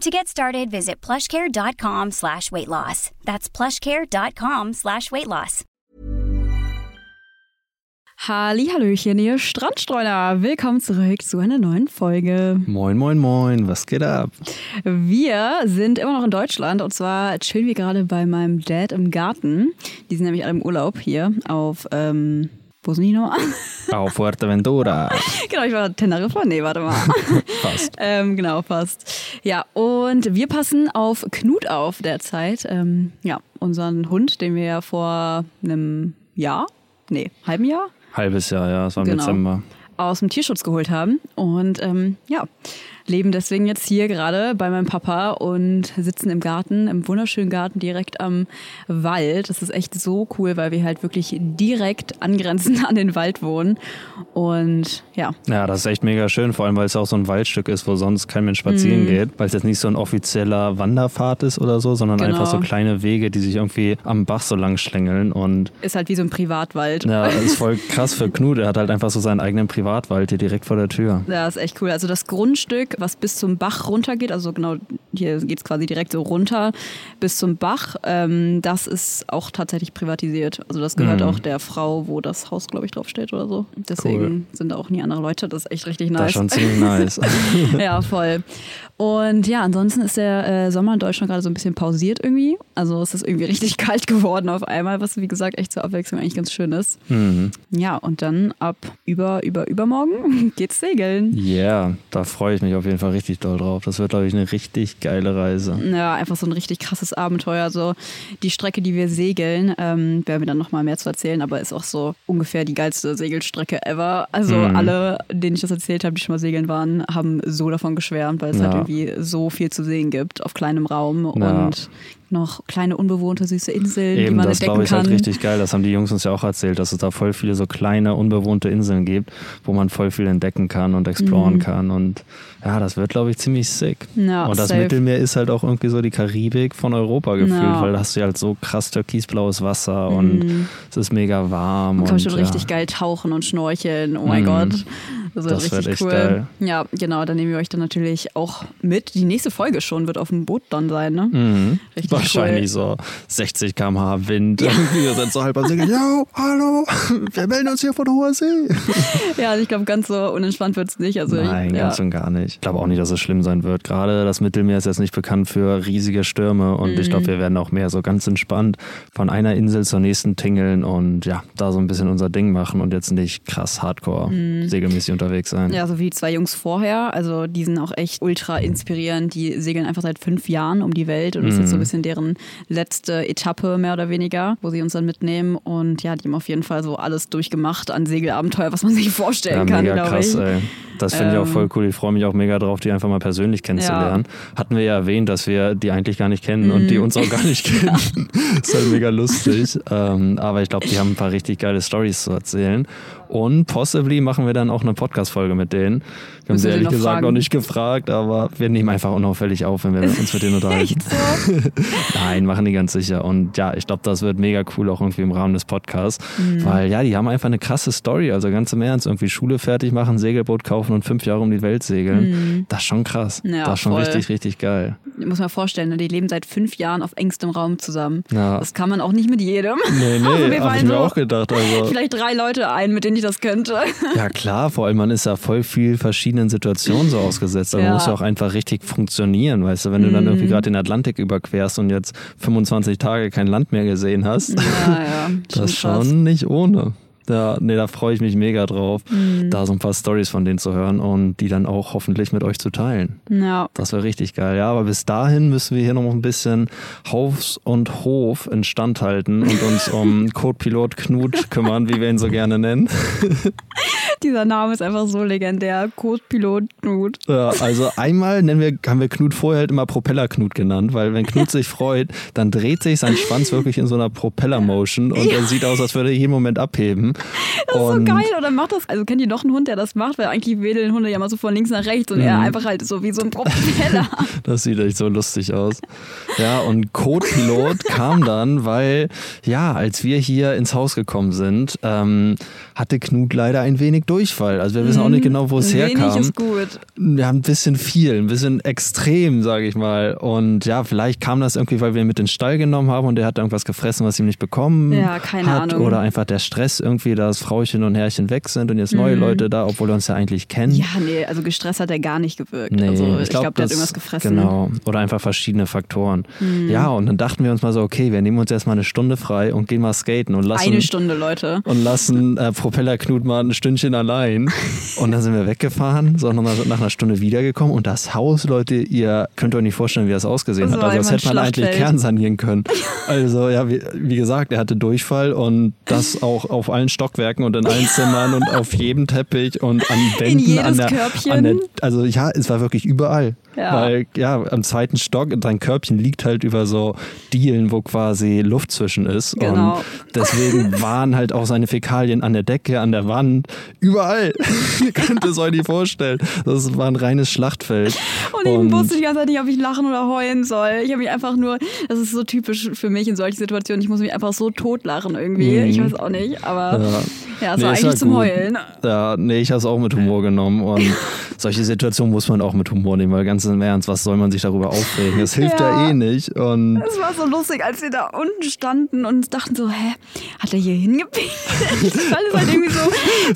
To get started, visit plushcare.com slash weight loss. That's plushcare.com slash weight loss. Hallihallöchen, ihr Strandstreuner. Willkommen zurück zu einer neuen Folge. Moin, moin, moin. Was geht ab? Wir sind immer noch in Deutschland und zwar chillen wir gerade bei meinem Dad im Garten. Die sind nämlich alle im Urlaub hier auf, ähm, wo sind die nochmal? Auf Fuerteventura. genau, ich war Teneriffa. Nee, warte mal. Fast. ähm, genau, fast. Ja, und wir passen auf Knut auf derzeit. Ähm, ja, unseren Hund, den wir ja vor einem Jahr, nee, halben Jahr Halbes Jahr, ja, es war im Genau. Dezember. aus dem Tierschutz geholt haben. Und ähm, ja, leben deswegen jetzt hier gerade bei meinem Papa und sitzen im Garten, im wunderschönen Garten direkt am Wald. Das ist echt so cool, weil wir halt wirklich direkt angrenzend an den Wald wohnen. Und ja, Ja, das ist echt mega schön, vor allem weil es auch so ein Waldstück ist, wo sonst kein Mensch spazieren Mhm. geht, weil es jetzt nicht so ein offizieller Wanderpfad ist oder so, sondern Genau. einfach so kleine Wege, die sich irgendwie am Bach so lang schlängeln und ist halt wie so ein Privatwald. ja, das ist voll krass für Knut. Er hat halt einfach so seinen eigenen Privatwald hier direkt vor der Tür. Ja, ist echt cool. Also das Grundstück, was bis zum Bach runtergeht, also genau hier geht es quasi direkt so runter bis zum Bach, ähm, das ist auch tatsächlich privatisiert. Also das gehört Mhm. auch der Frau, wo das Haus, glaube ich, draufsteht oder so. Deswegen sind da auch nie andere Leute. Das ist echt richtig Das nice. ist schon ziemlich nice. ja, voll. Und ja, ansonsten ist der äh, Sommer in Deutschland gerade so ein bisschen pausiert irgendwie. Also es ist irgendwie richtig kalt geworden auf einmal, was wie gesagt echt zur Abwechslung eigentlich ganz schön ist. mhm. Ja, und dann ab über, über, übermorgen geht's segeln. Yeah, da freue ich mich auf jeden Fall richtig doll drauf. Das wird, glaube ich, eine richtig geile Reise. Ja, einfach so ein richtig krasses Abenteuer. So die Strecke, die wir segeln, ähm, werden wir dann nochmal mehr zu erzählen, aber ist auch so ungefähr die geilste Segelstrecke ever. Also Mhm. alle, denen ich das erzählt habe, die schon mal segeln waren, haben so davon geschwärmt, weil es halt Ja. Irgendwie so viel zu sehen gibt auf kleinem Raum Ja. und noch kleine unbewohnte süße Inseln, die Eben, man das entdecken glaube ich kann. halt richtig geil. Das haben die Jungs uns ja auch erzählt, dass es da voll viele so kleine, unbewohnte Inseln gibt, wo man voll viel entdecken kann und exploren kann. Und ja, das wird, glaube ich, ziemlich sick. Mhm. Ja, und das safe. Mittelmeer ist halt auch irgendwie so die Karibik von Europa gefühlt, Ja. weil da hast du ja halt so krass türkisblaues Wasser und es ist mega warm. Man kann und, schon ja. richtig geil tauchen und schnorcheln. Oh mein Mhm. Gott. Das wird Das wird richtig echt cool. geil. Ja, genau. Dann nehmen wir euch dann natürlich auch mit. Die nächste Folge schon wird auf dem Boot dann sein, ne? Mhm. Richtig Wahrscheinlich so 60 km/h Wind. Irgendwie wir sind so halb am Segeln. Yo, hallo, wir melden uns hier von hoher See. Ja, also ich glaube, ganz so unentspannt wird es nicht. Also Nein, ich, ja. ganz und gar nicht. Ich glaube auch nicht, dass es schlimm sein wird. Gerade das Mittelmeer ist jetzt nicht bekannt für riesige Stürme und ich Mhm. glaube, wir werden auch mehr so ganz entspannt von einer Insel zur nächsten tingeln und ja, da so ein bisschen unser Ding machen und jetzt nicht krass hardcore segelmäßig unterwegs sein. Mhm. Ja, so wie die zwei Jungs vorher. Also die sind auch echt ultra inspirierend. Die segeln einfach seit fünf Jahren um die Welt und das ist jetzt so ein Mhm. bisschen deren letzte Etappe mehr oder weniger, wo sie uns dann mitnehmen. Und ja, die haben auf jeden Fall so alles durchgemacht an Segelabenteuer, was man sich vorstellen Ja, kann, glaube ich. ey. Das finde ich auch Ähm, voll cool. Ich freue mich auch mega drauf, die einfach mal persönlich kennenzulernen. Hatten wir ja erwähnt, dass wir die eigentlich gar nicht kennen und die Mhm. uns auch gar nicht kennen. ist halt mega lustig. Ähm, aber ich glaube, die haben ein paar richtig geile Stories zu erzählen. Und possibly machen wir dann auch eine Podcast-Folge mit denen. Wir haben sie ehrlich noch gesagt fragen. noch nicht gefragt, aber wir nehmen einfach unauffällig auf, wenn wir uns mit denen unterhalten. So? Nein, machen die ganz sicher. Und ja, ich glaube, das wird mega cool auch irgendwie im Rahmen des Podcasts. Mhm. Weil ja, die haben einfach eine krasse Story. Also ganz im Ernst, irgendwie Schule fertig machen, Segelboot kaufen und fünf Jahre um die Welt segeln. Das ist schon krass. Mhm. Ja, das ist schon voll. richtig, richtig geil. Muss man vorstellen, ne, die leben seit fünf Jahren auf engstem Raum zusammen. Ja. Das kann man auch nicht mit jedem. Nee, Also nee, wir habe ich mir auch gedacht. Also, Vielleicht drei Leute ein, mit denen ich das könnte. ja klar, vor allem man ist ja voll viel verschiedenen Situationen so ausgesetzt. Aber Ja. man muss ja auch einfach richtig funktionieren, weißt du, wenn du dann irgendwie gerade den Atlantik überquerst und jetzt 25 Tage kein Land mehr gesehen hast. Ja, ja. Das ist krass. schon nicht ohne. Ja, nee, da freue ich mich mega drauf, Mhm. da so ein paar Stories von denen zu hören und die dann auch hoffentlich mit euch zu teilen. Ja. Das wäre richtig geil. Ja, aber bis dahin müssen wir hier noch ein bisschen Haus und Hof instand halten und uns um Codepilot Knut kümmern, wie wir ihn so gerne nennen. Dieser Name ist einfach so legendär. Codepilot Knut. Ja, also einmal nennen wir, haben wir Knut vorher halt immer Propeller-Knut genannt, weil wenn Knut sich freut, dann dreht sich sein Schwanz wirklich in so einer Propeller-Motion und er sieht aus, als würde er jeden Moment abheben. Das ist so und geil. Oder macht das. Also kennt ihr noch einen Hund, der das macht? Weil eigentlich wedeln Hunde ja mal so von links nach rechts und er Mhm. einfach halt so wie so ein Propeller. Das sieht echt so lustig aus. Ja, und Codepilot kam dann, weil, ja, als wir hier ins Haus gekommen sind, ähm, hatte Knut leider ein wenig Durchfall. Also wir wissen auch nicht genau, wo es Mhm. Wenig herkam. ist gut. Wir haben ein bisschen viel, ein bisschen extrem, sage ich mal. Und ja, vielleicht kam das irgendwie, weil wir ihn mit in den Stall genommen haben und er hat irgendwas gefressen, was ihm nicht bekommen Ja, keine hat. Ahnung. Oder einfach der Stress irgendwie, dass Frauchen und Herrchen weg sind und jetzt neue Leute da, obwohl wir uns ja eigentlich kennen. Mhm. Ja, nee, also gestresst hat er gar nicht gewirkt. Nee, also ich glaube, glaub, der hat das- irgendwas gefressen. Genau. Oder einfach verschiedene Faktoren. Ja, und dann dachten wir uns mal so, okay, wir nehmen uns erstmal eine Stunde frei und gehen mal skaten und lassen. Eine Stunde, Leute. Und lassen äh, Propellerknut mal ein Stündchen allein. Und dann sind wir weggefahren, so nach, nach einer Stunde wiedergekommen. Und das Haus, Leute, ihr könnt euch nicht vorstellen, wie das ausgesehen Das hat. Also das hätte man eigentlich kernsanieren können. Also ja, wie, wie gesagt, er hatte Durchfall und das auch auf allen Stockwerken und in allen Zimmern und auf jedem Teppich und an Wänden. jedes an der, Körbchen. An der, also ja, es war wirklich überall. Ja. Weil ja, am zweiten Stock, dein Körbchen liegt halt über so Dielen, wo quasi Luft zwischen ist. Genau. Und deswegen waren halt auch seine Fäkalien an der Decke, an der Wand, überall. Ihr könnt es euch nicht vorstellen. Das war ein reines Schlachtfeld. Und ich wusste die ganze Zeit nicht, ob ich lachen oder heulen soll. Ich habe mich einfach nur, das ist so typisch für mich in solchen Situationen, ich muss mich einfach so totlachen irgendwie. Mhm. Ich weiß auch nicht, aber Ja. ja, es Nee, eigentlich zum gut. Heulen. Ja, nee, ich habe es auch mit Humor genommen. Und solche Situationen muss man auch mit Humor nehmen, weil ganz im Ernst, was soll man sich darüber aufregen? Es hilft ja, Ja. eh nicht. Und Es war so lustig, als wir da unten standen und dachten so, hä, hat er hier hingepinkelt? Weil es halt irgendwie so,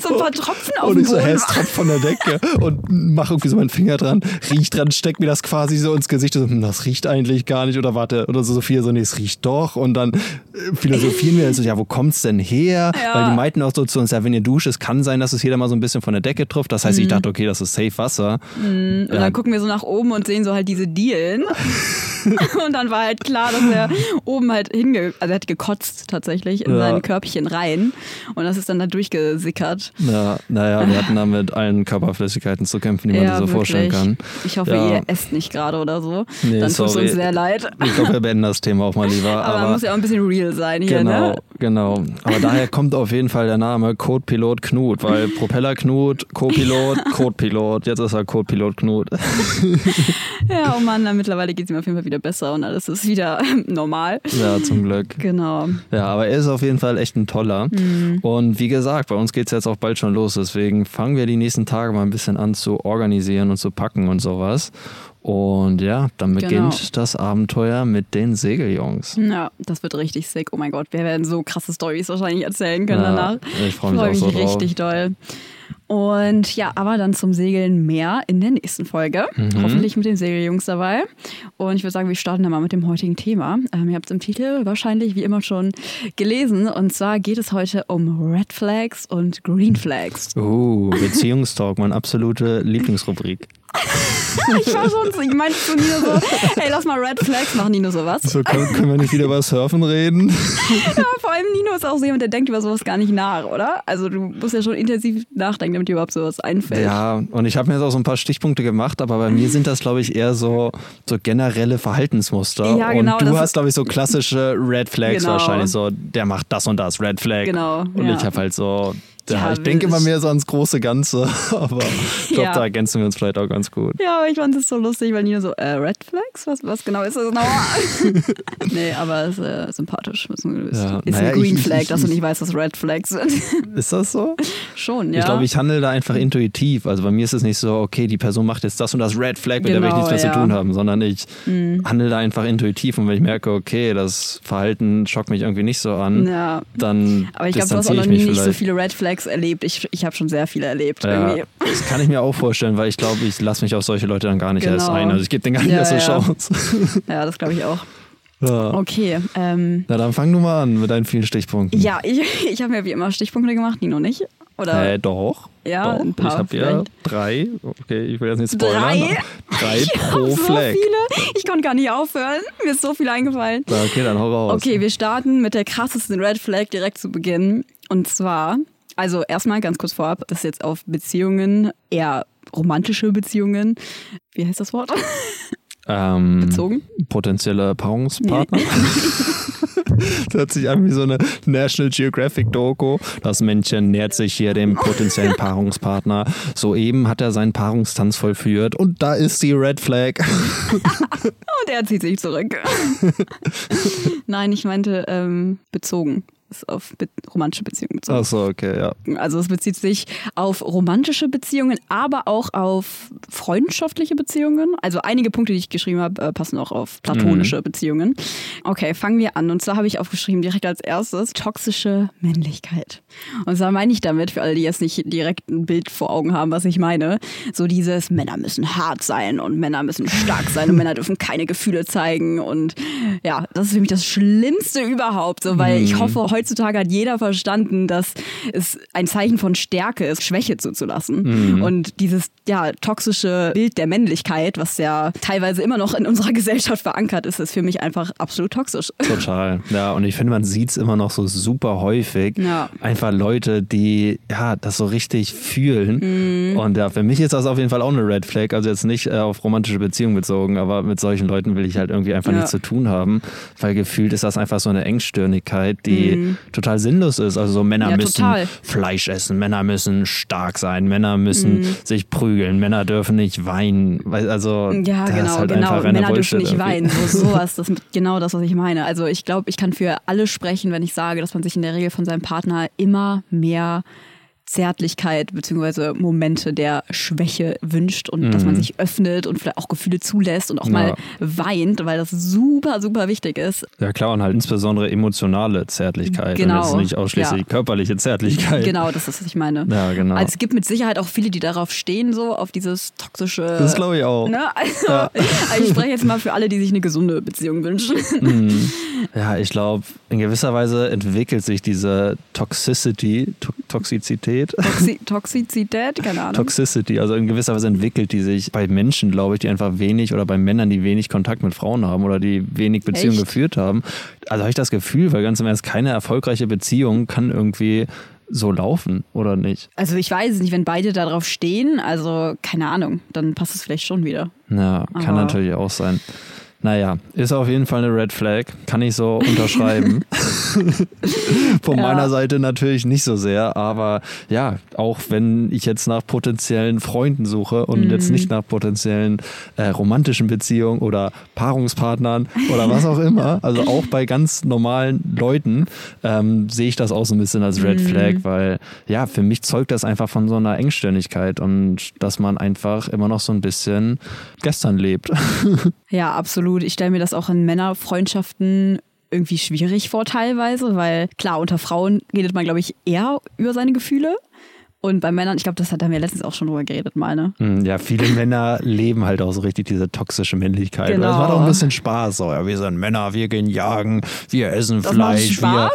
so ein paar Tropfen auf Und ich so, hä, es tropft von der Decke und mach irgendwie so meinen Finger dran, riech dran, steck mir das quasi so ins Gesicht. So, hm, das riecht eigentlich gar nicht. Oder warte, oder so Sophia so, nee, es riecht doch. Und dann äh, philosophieren wir so, ja, wo kommt's denn her? Ja. Weil die meinten auch so zu uns, ja, wenn ihr duscht, es kann sein, dass es jeder mal so ein bisschen von der Decke trifft. Das heißt, ich dachte, okay, das ist safe Wasser. Und dann gucken wir so nach oben und sehen so halt diese Dielen. und dann war halt klar, dass er oben halt hinge... Also er hat gekotzt tatsächlich in Ja. sein Körbchen rein. Und das ist dann da durchgesickert. Ja, naja, wir hatten da mit allen Körperflüssigkeiten zu kämpfen, die man sich so vorstellen kann. Ich hoffe, Ja. ihr esst nicht gerade oder so. Nee, dann tut es uns sehr leid. Ich glaube, wir beenden das Thema auch mal lieber. Aber, man muss ja auch ein bisschen real sein hier, Genau, ne? genau. Aber daher kommt auf jeden Fall der Name Codepilot Knut, weil Propeller Knut, Co-Pilot, Codepilot, jetzt ist er Codepilot Knut. Ja, oh Mann, na, mittlerweile geht es ihm auf jeden Fall wieder besser und alles ist wieder normal. Ja, zum Glück. Genau. Ja, aber er ist auf jeden Fall echt ein toller. Mhm. Und wie gesagt, bei uns geht es jetzt auch bald schon los. Deswegen fangen wir die nächsten Tage mal ein bisschen an zu organisieren und zu packen und sowas. Und ja, dann beginnt Genau. das Abenteuer mit den Segeljungs. Ja, das wird richtig sick. Oh mein Gott, wir werden so krasse Stories wahrscheinlich erzählen können Ja, danach. ich freu mich auch so drauf. richtig doll. Und ja, aber dann zum Segeln mehr in der nächsten Folge. Mhm. Hoffentlich mit den Segeljungs dabei. Und ich würde sagen, wir starten dann mal mit dem heutigen Thema. Ähm, ihr habt es im Titel wahrscheinlich wie immer schon gelesen. Und zwar geht es heute um Red Flags und Green Flags. Uh, Beziehungstalk, meine absolute Lieblingsrubrik. ich war schon so, ich meinte zu Nino so, ey, lass mal Red Flags machen, Nino sowas. So, können, können wir nicht wieder über Surfen reden? Ja, vor allem Nino ist auch so jemand, der denkt über sowas gar nicht nach, oder? Also du musst ja schon intensiv nachdenken, damit dir überhaupt sowas einfällt. Ja, und ich habe mir jetzt auch so ein paar Stichpunkte gemacht, aber bei mir sind das, glaube ich, eher so, so generelle Verhaltensmuster. Ja, genau, und du hast, glaube ich, so klassische Red Flags Genau. wahrscheinlich. So, der macht das und das, Red Flag. Genau, Und ja. ich habe halt so, ja, ich denke immer mehr so ans große Ganze, aber ich glaube, Ja. da ergänzen wir uns vielleicht auch ganz gut. Ja, aber ich fand es so lustig, weil Nino so, äh, Red Flags? Was, was genau ist das nochmal? nee, aber es ist äh, sympathisch. Ist Ja, ist naja, ein Green ich- Flag, ich- dass du ich- nicht weißt, was Red Flags sind. Ist das so? Schon, ja. Ich glaube, ich handle da einfach intuitiv. Also bei mir ist es nicht so, okay, die Person macht jetzt das und das Red Flag, mit der will ich Genau, nichts mehr ja. zu tun haben, sondern ich handle da einfach intuitiv. Und wenn ich merke, okay, das Verhalten schockt mich irgendwie nicht so an, dann Aber ich glaube, du hast auch noch nie nicht so viele Red Flags erlebt. Ich, ich habe schon sehr viele erlebt. Ja, das kann ich mir auch vorstellen, weil ich glaube, ich lasse mich auf solche Leute dann gar nicht erst Genau. ein. Also ich gebe denen gar nicht Ja, erst eine ja. Chance. Ja, das glaube ich auch. Ja. Okay. Ähm, Na dann fang du mal an mit deinen vielen Stichpunkten. ja, ich, ich habe mir wie immer Stichpunkte gemacht, Nino nicht. Oder? Äh, doch. Ja, doch. ein paar Ich habe ja drei. Okay, ich will jetzt nicht spoilern. Drei? Drei Ich pro so viele. Ich konnte gar nicht aufhören. Mir ist so viel eingefallen. Okay, dann hau raus. Okay, wir starten mit der krassesten Red Flag direkt zu Beginn. Und zwar, also erstmal ganz kurz vorab, das ist jetzt auf Beziehungen, eher romantische Beziehungen. Wie heißt das Wort? Ähm, Bezogen? Potenzielle Paarungspartner. Das hört sich an wie so eine National Geographic Doku. Das Männchen nähert sich hier dem potenziellen Paarungspartner. Soeben hat er seinen Paarungstanz vollführt und da ist die Red Flag. Und er zieht sich zurück. Nein, ich meinte ähm, bezogen. Ist auf be romantische Beziehungen bezogen. Achso, okay, ja. Also es bezieht sich auf romantische Beziehungen, aber auch auf freundschaftliche Beziehungen. Also einige Punkte, die ich geschrieben habe, äh, passen auch auf platonische Beziehungen. Okay, fangen wir an. Und zwar habe ich aufgeschrieben direkt als erstes toxische Männlichkeit. Und zwar meine ich damit, für alle, die jetzt nicht direkt ein Bild vor Augen haben, was ich meine, so dieses Männer müssen hart sein und Männer müssen stark sein und Männer dürfen keine Gefühle zeigen. Und ja, das ist für mich das Schlimmste überhaupt, so, weil ich hoffe, heutzutage hat jeder verstanden, dass es ein Zeichen von Stärke ist, Schwäche zuzulassen. Und dieses ja, toxische Bild der Männlichkeit, was ja teilweise immer noch in unserer Gesellschaft verankert ist, ist für mich einfach absolut toxisch. Total. Ja, und ich finde, man sieht es immer noch so super häufig. Ja. Einfach Leute, die ja das so richtig fühlen. Mhm. Und ja, für mich ist das auf jeden Fall auch eine Red Flag. Also jetzt nicht äh, auf romantische Beziehungen bezogen, aber mit solchen Leuten will ich halt irgendwie einfach Ja. nichts zu tun haben. Weil gefühlt ist das einfach so eine Engstirnigkeit, die total sinnlos ist. Also so Männer Mhm. Ja, müssen total. Fleisch essen, Männer müssen stark sein, Männer müssen sich prügeln, Männer dürfen nicht weinen. Also Ja, genau, halt genau. Männer dürfen Bullshit nicht irgendwie. weinen. So, sowas, das ist genau das, was ich meine. Also ich glaube, ich kann für alle sprechen, wenn ich sage, dass man sich in der Regel von seinem Partner immer mehr Zärtlichkeit bzw. Momente der Schwäche wünscht und dass man sich öffnet und vielleicht auch Gefühle zulässt und auch mal Ja. weint, weil das super, super wichtig ist. Ja klar, und halt insbesondere emotionale Zärtlichkeit Genau, und jetzt nicht ausschließlich ja. körperliche Zärtlichkeit. Genau, das ist, was ich meine. Ja, genau. Also es gibt mit Sicherheit auch viele, die darauf stehen, so auf dieses toxische. Das glaube ich auch. Ne? Also, also ich spreche jetzt mal für alle, die sich eine gesunde Beziehung wünschen. Ja, ich glaube, in gewisser Weise entwickelt sich diese Toxicity, to Toxizität, Toxi Toxizität, keine Ahnung. Toxicity, also in gewisser Weise entwickelt die sich bei Menschen, glaube ich, die einfach wenig oder bei Männern, die wenig Kontakt mit Frauen haben oder die wenig Beziehungen Echt? geführt haben. Also habe ich das Gefühl, weil ganz im Ernst, keine erfolgreiche Beziehung kann irgendwie so laufen, oder nicht? also ich weiß es nicht, wenn beide darauf stehen, also keine Ahnung, dann passt es vielleicht schon wieder. Ja, kann Aber- natürlich auch sein. Naja, ist auf jeden Fall eine Red Flag, kann ich so unterschreiben. Von Ja. meiner Seite natürlich nicht so sehr, aber ja, auch wenn ich jetzt nach potenziellen Freunden suche und Mhm. jetzt nicht nach potenziellen äh, romantischen Beziehungen oder Paarungspartnern oder was auch immer, also auch bei ganz normalen Leuten ähm, sehe ich das auch so ein bisschen als Mhm. Red Flag, weil ja, für mich zeugt das einfach von so einer Engstirnigkeit und dass man einfach immer noch so ein bisschen gestern lebt. Ja, absolut. Ich stelle mir das auch in Männerfreundschaften irgendwie schwierig vor teilweise, weil klar, unter Frauen redet man, glaube ich, eher über seine Gefühle. Und bei Männern, ich glaube, das hat er mir letztens auch schon drüber geredet, meine. Hm, Ja, viele Männer leben halt auch so richtig diese toxische Männlichkeit. Genau. Das macht auch ein bisschen Spaß. So, ja, wir sind Männer, wir gehen jagen, wir essen Das Fleisch. Wir,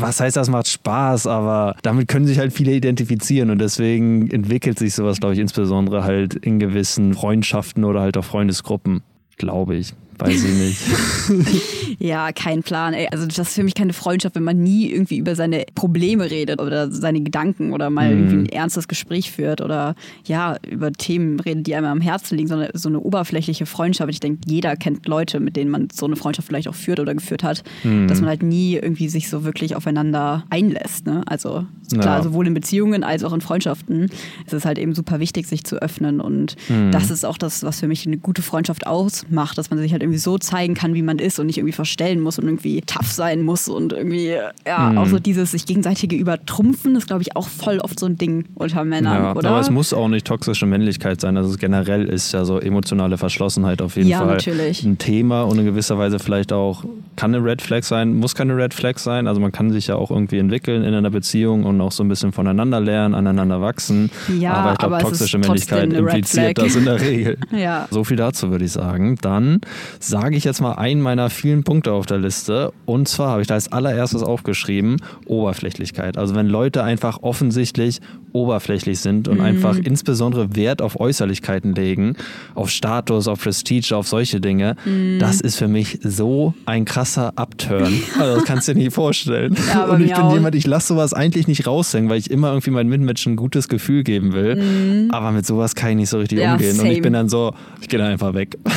was heißt, das macht Spaß, aber damit können sich halt viele identifizieren und deswegen entwickelt sich sowas, glaube ich, insbesondere halt in gewissen Freundschaften oder halt auch Freundesgruppen, glaube ich. Weiß ich nicht. Ja, kein Plan. Ey. Also das ist für mich keine Freundschaft, wenn man nie irgendwie über seine Probleme redet oder seine Gedanken oder mal irgendwie ein ernstes Gespräch führt oder ja, über Themen redet, die einem am Herzen liegen, sondern so eine oberflächliche Freundschaft. Ich denke, jeder kennt Leute, mit denen man so eine Freundschaft vielleicht auch führt oder geführt hat, dass man halt nie irgendwie sich so wirklich aufeinander einlässt. Ne? Also klar, Ja. sowohl in Beziehungen als auch in Freundschaften ist es halt eben super wichtig, sich zu öffnen und das ist auch das, was für mich eine gute Freundschaft ausmacht, dass man sich halt irgendwie so zeigen kann, wie man ist und nicht irgendwie verstellen muss und irgendwie tough sein muss und irgendwie, ja, auch so dieses sich gegenseitige Übertrumpfen ist, glaube ich, auch voll oft so ein Ding unter Männern, Ja, oder? aber es muss auch nicht toxische Männlichkeit sein. Also generell ist ja so emotionale Verschlossenheit auf jeden Ja, Fall natürlich. ein Thema und in gewisser Weise vielleicht auch kann eine Red Flag sein, muss keine Red Flag sein. Also man kann sich ja auch irgendwie entwickeln in einer Beziehung und auch so ein bisschen voneinander lernen, aneinander wachsen. Ja, aber ich glaube, toxische Männlichkeit impliziert das in der Regel. Ja. So viel dazu würde ich sagen. Dann sage ich jetzt mal einen meiner vielen Punkte auf der Liste. Und zwar habe ich da als allererstes aufgeschrieben, Oberflächlichkeit. Also wenn Leute einfach offensichtlich oberflächlich sind und einfach insbesondere Wert auf Äußerlichkeiten legen, auf Status, auf Prestige, auf solche Dinge, das ist für mich so ein krasser Upturn. Also das kannst du dir nicht vorstellen. Ja, und ich bin auch. jemand, ich lasse sowas eigentlich nicht raushängen, weil ich immer irgendwie meinen Mitmenschen ein gutes Gefühl geben will. Aber mit sowas kann ich nicht so richtig Mhm. Ja, umgehen. Und ich same. bin dann so, ich gehe dann einfach weg.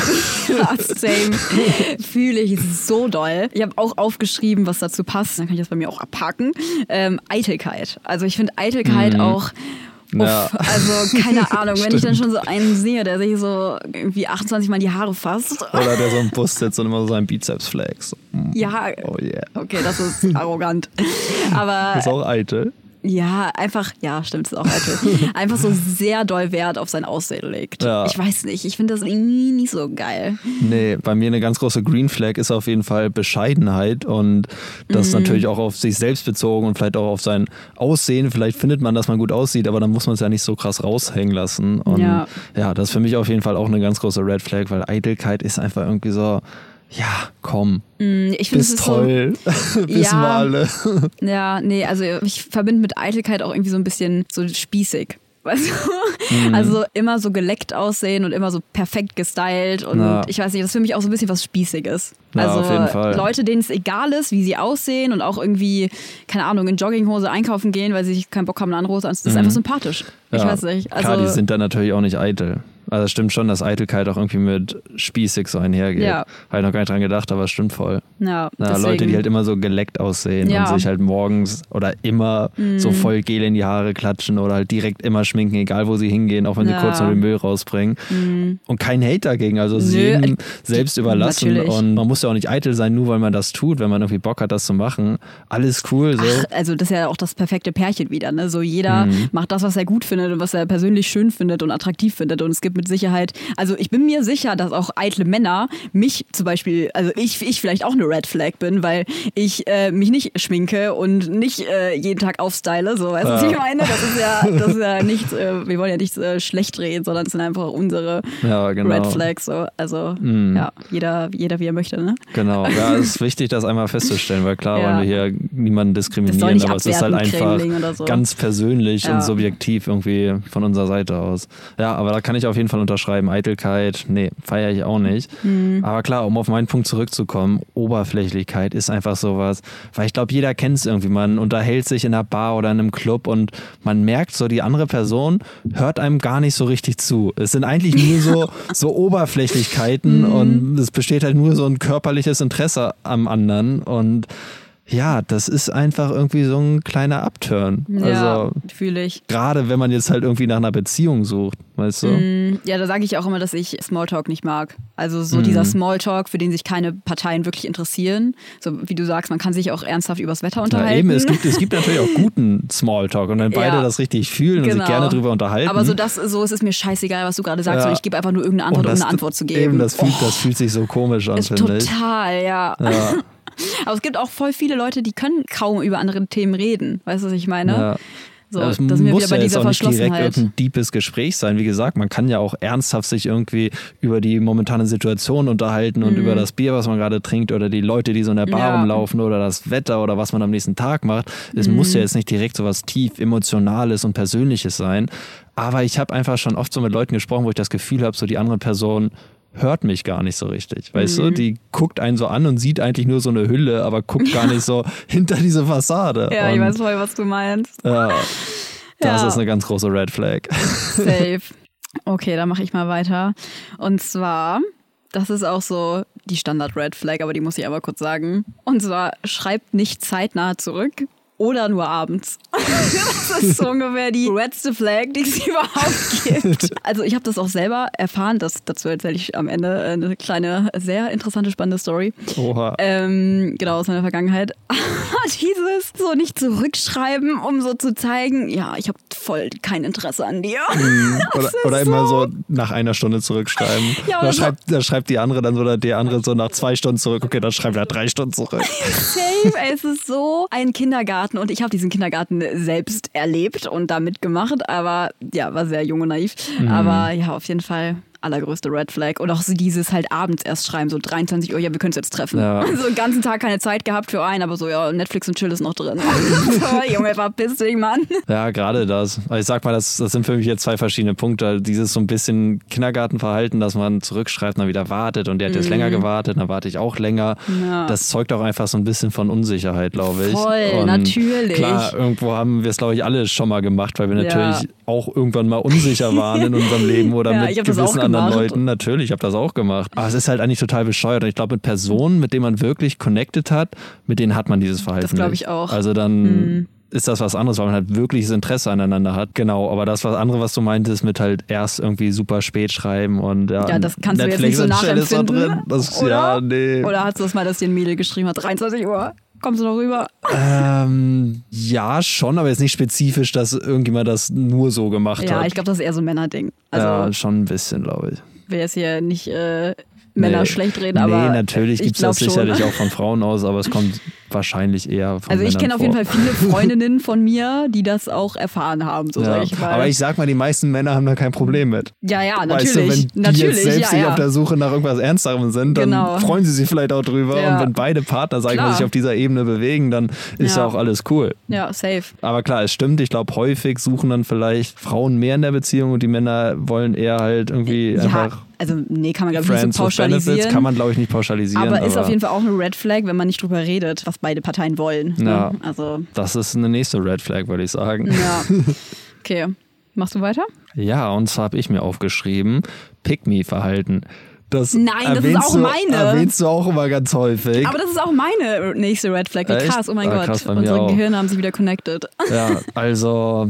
Ja, same. Fühle ich so doll. Ich habe auch aufgeschrieben, was dazu passt. Dann kann ich das bei mir auch abhaken. Ähm, Eitelkeit. Also ich finde Eitelkeit auch. Uff, Mhm. Ja. Also keine Ahnung, wenn ich dann schon so einen sehe, der sich so irgendwie 28 Mal die Haare fasst. Oder der so im Bus sitzt und immer so seinen Bizeps flex. Ja, Oh yeah. okay, das ist arrogant. Aber Ist auch eitel. Ja, einfach, ja, stimmt, ist auch eitel. Einfach so sehr doll Wert auf sein Aussehen legt. Ja. Ich weiß nicht, ich finde das irgendwie nicht so geil. Nee, bei mir eine ganz große Green Flag ist auf jeden Fall Bescheidenheit und das Mhm. natürlich auch auf sich selbst bezogen und vielleicht auch auf sein Aussehen. Vielleicht findet man, dass man gut aussieht, aber dann muss man es ja nicht so krass raushängen lassen. Und Ja. ja, das ist für mich auf jeden Fall auch eine ganz große Red Flag, weil Eitelkeit ist einfach irgendwie so, ja, komm, Ich finde, es toll, wissen wir Ja. alle. so, ja, nee, also ich verbinde mit Eitelkeit auch irgendwie so ein bisschen so spießig. Weißt du? Mhm. Also immer so geleckt aussehen und immer so perfekt gestylt und Ja. ich weiß nicht, das ist für mich auch so ein bisschen was Spießiges. Ja, also. Leute, denen es egal ist, wie sie aussehen und auch irgendwie, keine Ahnung, in Jogginghose einkaufen gehen, weil sie sich keinen Bock haben, eine andere Hose anzuziehen, das ist einfach sympathisch. Ich Mhm. Ja. weiß nicht. Also, Klar, die sind dann natürlich auch nicht eitel. Also es stimmt schon, dass Eitelkeit auch irgendwie mit spießig so einhergeht. Ja. Habe ich noch gar nicht dran gedacht, aber es stimmt voll. ja, deswegen, Leute, die halt immer so geleckt aussehen Ja. Mhm. und sich halt morgens oder immer so voll Gel in die Haare klatschen oder halt direkt immer schminken, egal wo sie hingehen, auch wenn sie Ja. kurz noch den Müll rausbringen. Und kein Hate dagegen, also Nö, jedem äh, selbst überlassen. natürlich. Und man muss ja auch nicht eitel sein, nur weil man das tut, wenn man irgendwie Bock hat, das zu machen. Alles cool. So. Ach, also das ist ja auch das perfekte Pärchen wieder. Ne? So jeder Mhm. macht das, was er gut findet und was er persönlich schön findet und attraktiv findet. Und es gibt mit Sicherheit, also ich bin mir sicher, dass auch eitle Männer mich zum Beispiel, also ich, ich vielleicht auch eine Red Flag bin, weil ich äh, mich nicht schminke und nicht äh, jeden Tag aufstyle. So, weißt du, was Ja. ich meine? Das ist ja, das ist ja nichts, äh, wir wollen ja nichts äh, schlecht reden, sondern es sind einfach unsere Ja, genau. Red Flags. So. Also ja, jeder, jeder wie er möchte. Ne? Genau, ja, es ist wichtig, das einmal festzustellen, weil klar wollen wir hier niemanden diskriminieren, aber es ist halt einfach so. ganz persönlich und subjektiv irgendwie von unserer Seite aus. Ja, aber da kann ich auf jeden Fall unterschreiben, Eitelkeit, nee, feiere ich auch nicht. Mhm. Aber klar, um auf meinen Punkt zurückzukommen, Oberflächlichkeit ist einfach sowas, weil ich glaube, jeder kennt es irgendwie, man unterhält sich in einer Bar oder in einem Club und man merkt so, die andere Person hört einem gar nicht so richtig zu. Es sind eigentlich nur so, so Oberflächlichkeiten Mhm. und es besteht halt nur so ein körperliches Interesse am anderen und ja, das ist einfach irgendwie so ein kleiner Upturn. Ja, Also fühle ich. gerade wenn man jetzt halt irgendwie nach einer Beziehung sucht, weißt du? Ja, da sage ich auch immer, dass ich Smalltalk nicht mag. Also so Mhm. dieser Smalltalk, für den sich keine Parteien wirklich interessieren. So wie du sagst, man kann sich auch ernsthaft übers Wetter Ja, unterhalten. eben, es gibt, es gibt natürlich auch guten Smalltalk und wenn beide Ja. das richtig fühlen und sich gerne drüber unterhalten. Genau. Aber so das, so es ist mir scheißegal, was du gerade sagst. Ja. Ich gebe einfach nur irgendeine Antwort, das, um eine Antwort zu geben. Eben, das fühlt, das fühlt sich so komisch an, finde ich. total, ja. Ja, Aber es gibt auch voll viele Leute, die können kaum über andere Themen reden. Weißt du, was ich meine? ja. So, das da sind wir muss wieder bei ja jetzt auch nicht direkt irgendein deepes Gespräch sein. Wie gesagt, man kann ja auch ernsthaft sich irgendwie über die momentane Situation unterhalten und über das Bier, was man gerade trinkt oder die Leute, die so in der Bar Mhm. Ja. rumlaufen oder das Wetter oder was man am nächsten Tag macht. Es muss Mhm. ja jetzt nicht direkt so was tief emotionales und persönliches sein. Aber ich habe einfach schon oft so mit Leuten gesprochen, wo ich das Gefühl habe, so die andere Person hört mich gar nicht so richtig. Weißt Mhm. du, die guckt einen so an und sieht eigentlich nur so eine Hülle, aber guckt gar nicht so hinter diese Fassade. Ja, ich und, weiß voll, was du meinst. ja, das Ja. ist eine ganz große Red Flag. Safe. Okay, dann mache ich mal weiter. Und zwar, das ist auch so die Standard-Red Flag, aber die muss ich aber kurz sagen. Und zwar, schreibt nicht zeitnah zurück oder nur abends. das ist so ungefähr die redste Flag, die es überhaupt gibt. Also ich habe das auch selber erfahren, das, dazu erzähle ich am Ende eine kleine, sehr interessante, spannende Story. Oha. Ähm, genau, aus meiner Vergangenheit. Dieses so nicht zurückschreiben, um so zu zeigen, ja, ich habe voll kein Interesse an dir. Oder, ist oder immer so- so nach einer Stunde zurückschreiben. Ja, da, oder so- schreibt, da schreibt die andere dann so oder der andere so nach zwei Stunden zurück. Okay, dann schreibt er drei Stunden zurück. Safe, ey, es ist so ein Kindergarten und ich habe diesen Kindergarten selbst erlebt und da mitgemacht, aber ja, war sehr jung und naiv. Aber ja, auf jeden Fall allergrößte Red Flag. Und auch so dieses halt abends erst schreiben, so 23 Uhr, ja, wir können uns jetzt treffen. Ja. Also den ganzen Tag keine Zeit gehabt für einen, aber so, ja, Netflix und Chill ist noch drin. so, Junge, verpiss dich, Mann. Ja, gerade das. Ich sag mal, das, das sind für mich jetzt zwei verschiedene Punkte. Dieses so ein bisschen Kindergartenverhalten, dass man zurückschreibt, dann wieder wartet und der hat jetzt länger gewartet, dann warte ich auch länger. Mhm. Ja. Das zeugt auch einfach so ein bisschen von Unsicherheit, glaube ich. Voll, und natürlich. Klar, irgendwo haben wir es, glaube ich, alle schon mal gemacht, weil wir Ja. natürlich auch irgendwann mal unsicher waren in unserem Leben oder Ja, mit gewissen anderen gemacht. Leuten. Natürlich, ich habe das auch gemacht. Aber es ist halt eigentlich total bescheuert. Und ich glaube, mit Personen, mit denen man wirklich connected hat, mit denen hat man dieses Verhalten. Das glaub nicht. ich auch. Mhm. Also dann ist das was anderes, weil man halt wirkliches Interesse aneinander hat. Genau, aber das was andere, was du meintest, mit halt erst irgendwie super spät schreiben und ja, Ja, das kannst Netflix du jetzt nicht so Chill ist da nachempfinden. drin. Das, oder? Ja, nee. Oder hast du das mal, dass dir ein Mädel geschrieben hat, 23 Uhr? Kommst du noch rüber? Ähm, ja, schon, aber jetzt nicht spezifisch, dass irgendjemand das nur so gemacht Ja, hat. ich glaube, das ist eher so ein Männerding. Also, ja, schon ein bisschen, glaube ich. will jetzt hier nicht äh, Männer Nee. schlecht reden, aber. Nee, natürlich ich gibt es das schon. sicherlich auch von Frauen aus, aber es kommt wahrscheinlich eher von Also ich kenne auf jeden. Fall viele Freundinnen von mir, die das auch erfahren haben, so Ja. sage ich mal. Aber ich sag mal, die meisten Männer haben da kein Problem mit. ja, ja, Weißt du, natürlich. wenn die natürlich, jetzt selbst ja, ja. auf der Suche nach irgendwas Ernsterem sind, dann Genau. freuen sie sich vielleicht auch drüber. Ja. Und wenn beide Partner, sag ich mal, sich auf dieser Ebene bewegen, dann ist ja auch alles cool. ja, safe. Aber klar, es stimmt. Ich glaube, häufig suchen dann vielleicht Frauen mehr in der Beziehung und die Männer wollen eher halt irgendwie einfach also nee, kann man glaube ich nicht so with Benefits. pauschalisieren. Kann man, glaube ich, nicht pauschalisieren. aber ist auf jeden Fall auch eine Red Flag, wenn man nicht drüber redet, was beide Parteien wollen. ne? Ja. Also, Das ist eine nächste Red Flag, würde ich sagen. ja. Okay. Machst du weiter? Ja, und zwar habe ich mir aufgeschrieben, Pick-Me-Verhalten. Das Nein, das ist auch du, meine. Erwähnst du auch immer ganz häufig. Aber das ist auch meine nächste Red Flag. Wie Echt? krass, oh mein Ah, Gott. krass, mir Unsere auch. Gehirne haben sich wieder connected. Ja, also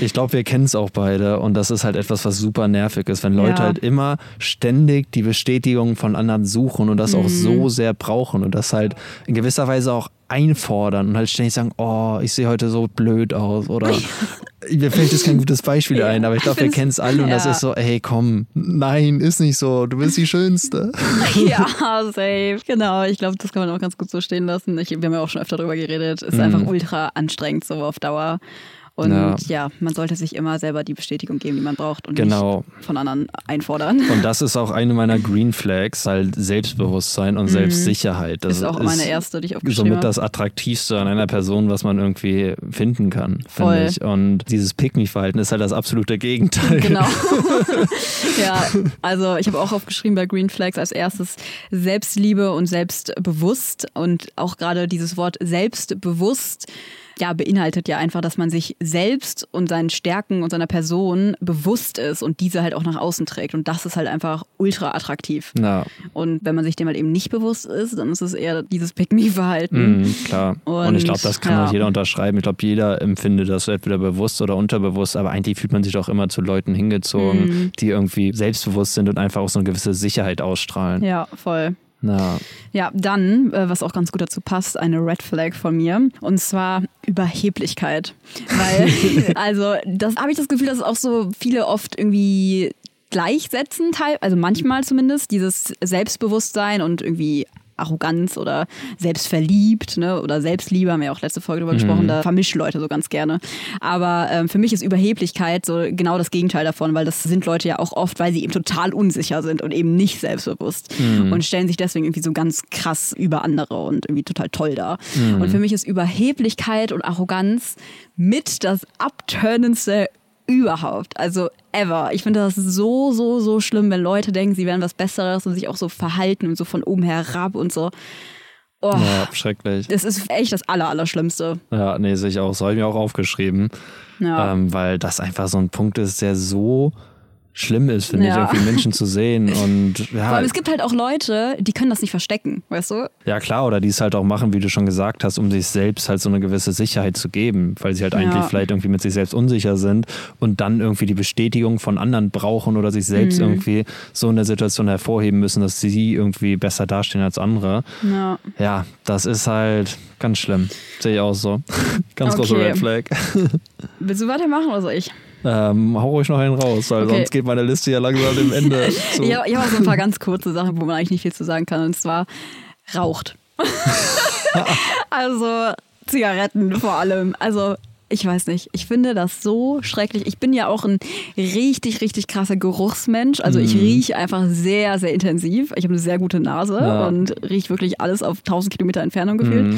ich glaube, wir kennen es auch beide und das ist halt etwas, was super nervig ist, wenn Leute Ja. halt immer ständig die Bestätigung von anderen suchen und das auch Mhm. so sehr brauchen und das halt in gewisser Weise auch einfordern und halt ständig sagen, oh, ich sehe heute so blöd aus oder mir fällt jetzt kein gutes Beispiel Ja, ein, aber ich glaube, wir kennen es alle und das ja. ist so, hey, komm, nein, ist nicht so, du bist die Schönste. ja, safe. Genau, ich glaube, das kann man auch ganz gut so stehen lassen. Ich, wir haben ja auch schon öfter darüber geredet. Ist Mhm. einfach ultra anstrengend so auf Dauer. Und Ja. ja. man sollte sich immer selber die Bestätigung geben, die man braucht und Genau. nicht von anderen einfordern. Und das ist auch eine meiner Green Flags, halt Selbstbewusstsein und Selbstsicherheit. Das Mhm. ist auch meine erste, die ich aufgeschrieben somit habe. das Attraktivste an einer Person, was man irgendwie finden kann, finde ich. Und dieses Pick-Me-Verhalten ist halt das absolute Gegenteil. Genau. ja, also ich habe auch aufgeschrieben bei Green Flags als erstes Selbstliebe und selbstbewusst und auch gerade dieses Wort selbstbewusst ja, beinhaltet ja einfach, dass man sich selbst und seinen Stärken und seiner Person bewusst ist und diese halt auch nach außen trägt. Und das ist halt einfach ultra attraktiv. Na, Und wenn man sich dem halt eben nicht bewusst ist, dann ist es eher dieses Pick-Me-Verhalten. mh, klar. Und, ich Und, glaube, das kann ja. auch jeder unterschreiben. Ich glaube, jeder empfindet das entweder bewusst oder unterbewusst, aber eigentlich fühlt man sich auch immer zu Leuten hingezogen, Mhm. die irgendwie selbstbewusst sind und einfach auch so eine gewisse Sicherheit ausstrahlen. Ja, voll. Na, Ja, dann, äh, was auch ganz gut dazu passt, eine Red Flag von mir. Und zwar Überheblichkeit. Weil, also, das habe ich das Gefühl, dass auch so viele oft irgendwie gleichsetzen, also manchmal zumindest, dieses Selbstbewusstsein und irgendwie Arroganz oder selbstverliebt ne? oder Selbstliebe, haben wir ja auch letzte Folge drüber gesprochen, da vermischen Leute so ganz gerne. Aber ähm, für mich ist Überheblichkeit so genau das Gegenteil davon, weil das sind Leute ja auch oft, weil sie eben total unsicher sind und eben nicht selbstbewusst und stellen sich deswegen irgendwie so ganz krass über andere und irgendwie total toll dar. Und für mich ist Überheblichkeit und Arroganz mit das Abturnendste überhaupt. Also ever. Ich finde das so, so, so schlimm, wenn Leute denken, sie wären was Besseres und sich auch so verhalten und so von oben herab und so. Oh, Ja, schrecklich. das ist echt das Aller, Allerschlimmste. Ja, nee, sehe ich auch. So habe ich mir auch aufgeschrieben. Ja. Ähm, weil das einfach so ein Punkt ist, der so schlimm ist, finde Ja. ich, irgendwie Menschen zu sehen. Und ja, allem, es gibt halt auch Leute, die können das nicht verstecken, weißt du? ja klar, oder die es halt auch machen, wie du schon gesagt hast, um sich selbst halt so eine gewisse Sicherheit zu geben, weil sie halt eigentlich Ja. vielleicht irgendwie mit sich selbst unsicher sind und dann irgendwie die Bestätigung von anderen brauchen oder sich selbst Mhm. irgendwie so in der Situation hervorheben müssen, dass sie irgendwie besser dastehen als andere. Ja. Ja, das ist halt ganz schlimm. Sehe ich auch so. Ganz große Okay. Red Flag. Willst du weitermachen oder soll ich? Ähm, hau ruhig noch einen raus, weil Okay. sonst geht meine Liste ja langsam dem Ende zu. Ja, ich habe so ein paar ganz kurze Sachen, wo man eigentlich nicht viel zu sagen kann. Und zwar raucht. also Zigaretten vor allem. Also ich weiß nicht. Ich finde das so schrecklich. Ich bin ja auch ein richtig, richtig krasser Geruchsmensch. Also ich rieche einfach sehr, sehr intensiv. Ich habe eine sehr gute Nase Ja. und rieche wirklich alles auf 1000 Kilometer Entfernung gefühlt.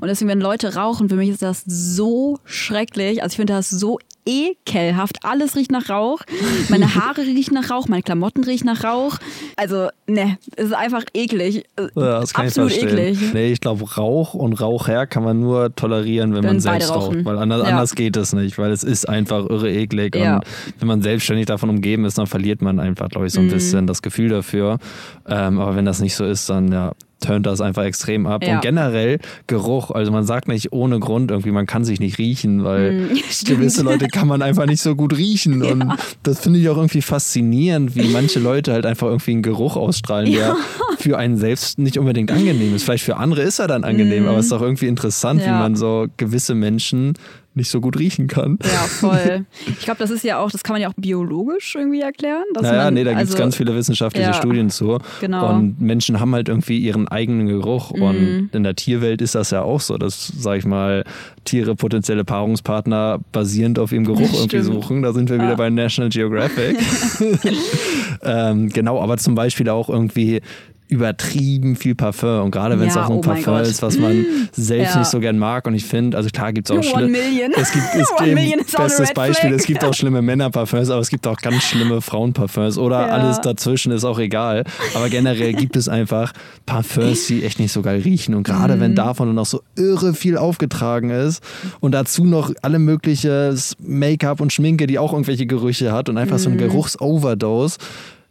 Und deswegen, wenn Leute rauchen, für mich ist das so schrecklich. Also ich finde das so ekelhaft. Alles riecht nach Rauch. Meine Haare riechen nach Rauch, meine Klamotten riechen nach Rauch. Also, ne, es ist einfach eklig. Ja, das kann Absolut ich verstehen. eklig. Nee, ich glaube, Rauch und Rauchher kann man nur tolerieren, wenn, Wenn man selbst raucht. Weil anders, Ja. anders geht es nicht, weil es ist einfach irre eklig. Ja. Und wenn man selbstständig davon umgeben ist, dann verliert man einfach, glaube ich, so Mhm. ein bisschen das Gefühl dafür. Ähm, aber wenn das nicht so ist, dann ja. Turnt das einfach extrem ab. Ja. Und generell Geruch, also man sagt nicht ohne Grund irgendwie, man kann sich nicht riechen, weil Mm, gewisse Leute kann man einfach nicht so gut riechen. Und das finde ich auch irgendwie faszinierend, wie manche Leute halt einfach irgendwie einen Geruch ausstrahlen, der für einen selbst nicht unbedingt angenehm ist. Vielleicht für andere ist er dann angenehm, aber es ist doch irgendwie interessant, wie Mm. Ja. man so gewisse Menschen nicht so gut riechen kann. Ja, voll. Ich glaube, das ist ja auch, das kann man ja auch biologisch irgendwie erklären. Dass Naja, man, nee, da gibt es also, ganz viele wissenschaftliche ja, Studien zu. genau. Und Menschen haben halt irgendwie ihren eigenen Geruch. Mhm. Und in der Tierwelt ist das ja auch so, dass, sag ich mal, Tiere potenzielle Paarungspartner basierend auf ihrem Geruch irgendwie Stimmt. suchen. Da sind wir wieder bei National Geographic. ähm, genau, aber zum Beispiel auch irgendwie übertrieben viel Parfum und gerade wenn es Ja, auch ein oh Parfum ist, was man selbst Ja. nicht so gern mag und ich finde, also klar gibt es auch schlimme es gibt es gibt bestes Beispiel, flag. es gibt auch schlimme Männerparfums, aber es gibt auch ganz schlimme Frauenparfums oder Ja. alles dazwischen ist auch egal, aber generell gibt es einfach Parfums, die echt nicht so geil riechen und gerade Mhm. wenn davon dann noch so irre viel aufgetragen ist und dazu noch alle mögliche Make-up und Schminke, die auch irgendwelche Gerüche hat und einfach so Mhm. eine Geruchsoverdose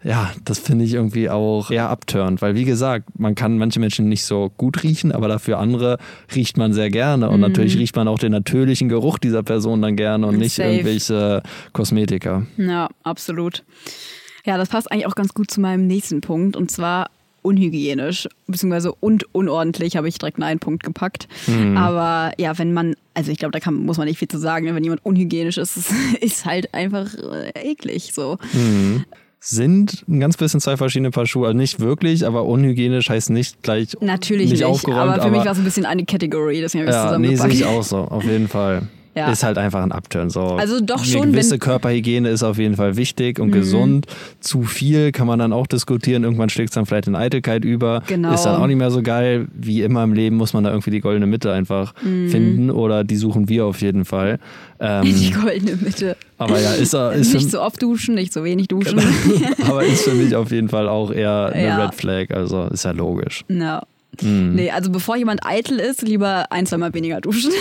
ja, das finde ich irgendwie auch eher abturnt, weil wie gesagt, man kann manche Menschen nicht so gut riechen, aber dafür andere riecht man sehr gerne und natürlich riecht man auch den natürlichen Geruch dieser Person dann gerne und nicht Safe. irgendwelche Kosmetika. Ja, absolut. Ja, das passt eigentlich auch ganz gut zu meinem nächsten Punkt und zwar unhygienisch, beziehungsweise und unordentlich habe ich direkt einen Punkt gepackt. Mhm. Aber ja, wenn man, also ich glaube, da kann, muss man nicht viel zu sagen, wenn jemand unhygienisch ist, ist, halt einfach äh, eklig so. Sind ein ganz bisschen zwei verschiedene Paar Schuhe, also nicht wirklich, aber unhygienisch heißt nicht gleich Natürlich nicht, nicht, aufgeräumt, aber für mich war es ein bisschen eine Category, deswegen habe ich es ja, nee, sehe zusammengepackt. ich auch so, auf jeden Fall. Ja. Ist halt einfach ein Upturn. So. Also doch Eine schon, gewisse wenn- Mhm. Körperhygiene ist auf jeden Fall wichtig und gesund. Zu viel kann man dann auch diskutieren. Irgendwann schlägt es dann vielleicht in Eitelkeit über. Genau. Ist dann auch nicht mehr so geil. Wie immer im Leben muss man da irgendwie die goldene Mitte einfach Mhm. finden oder die suchen wir auf jeden Fall. Ähm, Die goldene Mitte. aber ja, ist, ist, nicht so oft duschen, nicht so wenig duschen. aber ist für mich auf jeden Fall auch eher eine Ja. Red Flag. Also ist ja logisch. Ja. Mhm. Nee, also bevor jemand eitel ist, lieber ein, zweimal weniger duschen.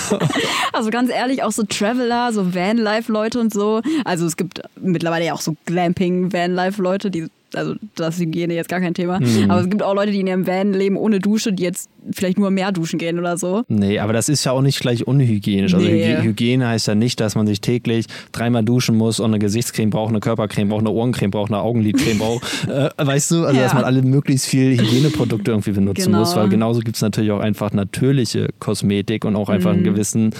also ganz ehrlich, auch so Traveler, so Vanlife-Leute und so. Also es gibt mittlerweile ja auch so Glamping-Vanlife-Leute, die, also das ist Hygiene jetzt gar kein Thema. Mhm. Aber es gibt auch Leute, die in ihrem Van leben ohne Dusche, die jetzt vielleicht nur mehr duschen gehen oder so. Nee, aber das ist ja auch nicht gleich unhygienisch. Also Nee. Hygi- Hygiene heißt ja nicht, dass man sich täglich dreimal duschen muss und eine Gesichtscreme braucht, eine Körpercreme braucht, eine Ohrencreme braucht, eine Augenlidcreme braucht. Äh, weißt du, also Ja. dass man alle möglichst viel Hygieneprodukte irgendwie benutzen Genau. muss, weil genauso gibt es natürlich auch einfach natürliche Kosmetik und auch einfach Mhm. einen gewissen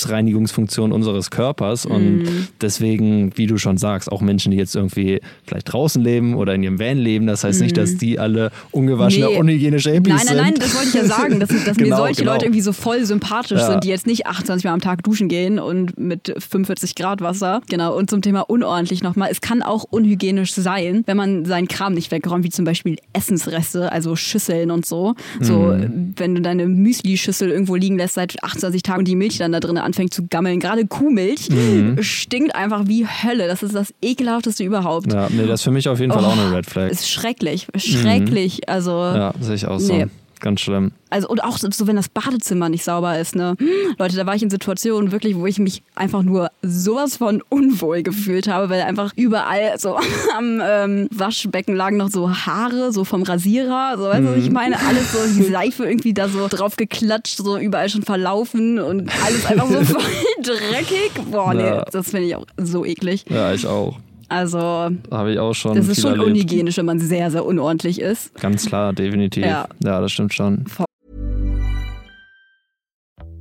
Selbstreinigungsfunktion unseres Körpers. Und Mhm. deswegen, wie du schon sagst, auch Menschen, die jetzt irgendwie vielleicht draußen leben oder oder in ihrem Van leben. Das heißt nicht, dass die alle ungewaschene, Nee. unhygienische Hippies Nein, nein, nein, sind. das wollte ich ja sagen, dass, dass mir Genau, solche genau. Leute irgendwie so voll sympathisch Ja. sind, die jetzt nicht 28 Mal am Tag duschen gehen und mit 45 Grad Wasser. Genau, und zum Thema unordentlich nochmal. Es kann auch unhygienisch sein, wenn man seinen Kram nicht wegräumt, wie zum Beispiel Essensreste, also Schüsseln und so. So, Mhm. wenn du deine Müsli-Schüssel irgendwo liegen lässt seit 28 Tagen und die Milch dann da drin anfängt zu gammeln, gerade Kuhmilch, Mhm. stinkt einfach wie Hölle. Das ist das ekelhafteste überhaupt. Ja, nee, das ist für mich auf jeden Fall auch eine Red Flag. Ist schrecklich, schrecklich. Also, Ja, sehe ich auch so. Nee. Ganz schlimm. also und auch so, wenn das Badezimmer nicht sauber ist, ne? Leute, da war ich in Situationen wirklich, wo ich mich einfach nur sowas von unwohl gefühlt habe, weil einfach überall so am ähm, Waschbecken lagen noch so Haare, so vom Rasierer, so weißt du, was ich meine? Alles so, die Seife irgendwie da so drauf geklatscht, so überall schon verlaufen und alles einfach so voll dreckig. Boah, nee, Ja. das finde ich auch so eklig. Ja, ich auch. Also, Habe ich auch schon. das ist schon erlebt. unhygienisch, wenn man sehr, sehr unordentlich ist. Ganz klar, definitiv. Ja. ja das stimmt schon.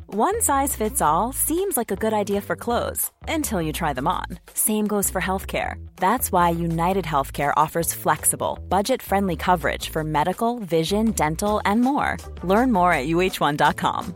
One size fits all seems like a good idea for clothes until you try them on. Same goes for healthcare. That's why United Healthcare offers flexible, budget friendly coverage for medical, vision, dental, and more. Learn more at uh1.com.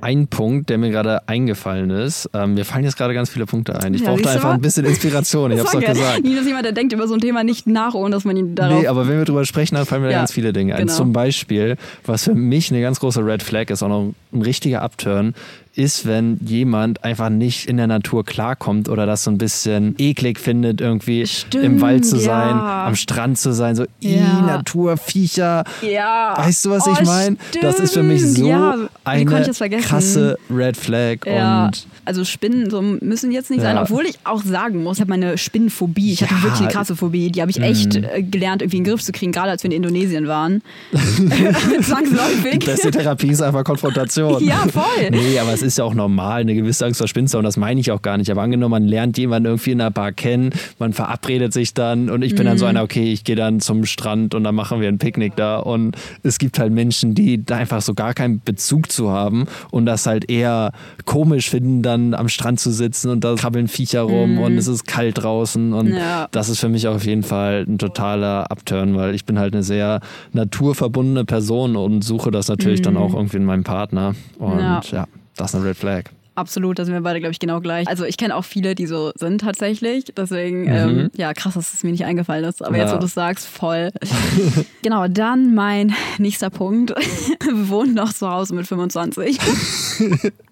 Ein Punkt, der mir gerade eingefallen ist, ähm, mir fallen jetzt gerade ganz viele Punkte ein. Ich Ja, brauchte du einfach mal? ein bisschen Inspiration, ich doch Sag ja, gesagt. Nie, dass jemand, der denkt über so ein Thema nicht nach, ohne dass man ihn darauf Nee, aber wenn wir drüber sprechen, dann fallen mir da Ja, ganz viele Dinge ein. genau. Zum Beispiel, was für mich eine ganz große Red Flag ist, auch noch ein richtiger Upturn, ist, wenn jemand einfach nicht in der Natur klarkommt oder das so ein bisschen eklig findet, irgendwie Stimmt, im Wald zu ja. sein, am Strand zu sein, so, Ja. Natur, Viecher. Ja. Weißt du, was Oh, ich meine? Das ist für mich so Ja, eine krasse Red Flag und also Spinnen so müssen jetzt nicht sein, obwohl ich auch sagen muss, ich habe meine Spinnenphobie, ich hatte. Mhm. wirklich eine krasse Phobie, die habe ich echt äh, gelernt, irgendwie in den Griff zu kriegen, gerade als wir in Indonesien waren. Zwangsläufig. Die beste Therapie ist einfach Konfrontation. Ja, voll. Nee, aber es ist ja auch normal, eine gewisse Angst vor zu haben. Das meine ich auch gar nicht. Aber angenommen, man lernt jemanden irgendwie in einer Bar kennen, man verabredet sich dann und ich bin dann Mhm. so einer, okay, ich gehe dann zum Strand und dann machen wir ein Picknick da. Und es gibt halt Menschen, die da einfach so gar keinen Bezug zu haben und das halt eher komisch finden, dann am Strand zu sitzen und da krabbeln Viecher rum und es ist kalt draußen. Und Mhm. Ja. das ist für mich auf jeden Fall ein totaler Upturn, weil ich bin halt eine sehr naturverbundene Person und suche das natürlich dann auch irgendwie in meinem Partner. Und Mhm. Ja. ja, das ist eine Red Flag. Absolut, da sind wir beide, glaube ich, genau gleich. Also ich kenne auch viele, die so sind tatsächlich. Deswegen, ähm, ja, krass, dass es mir nicht eingefallen ist. Aber jetzt, Mhm. Ja. wo du es sagst, voll. genau, dann mein nächster Punkt. Wohnt noch zu Hause mit 25.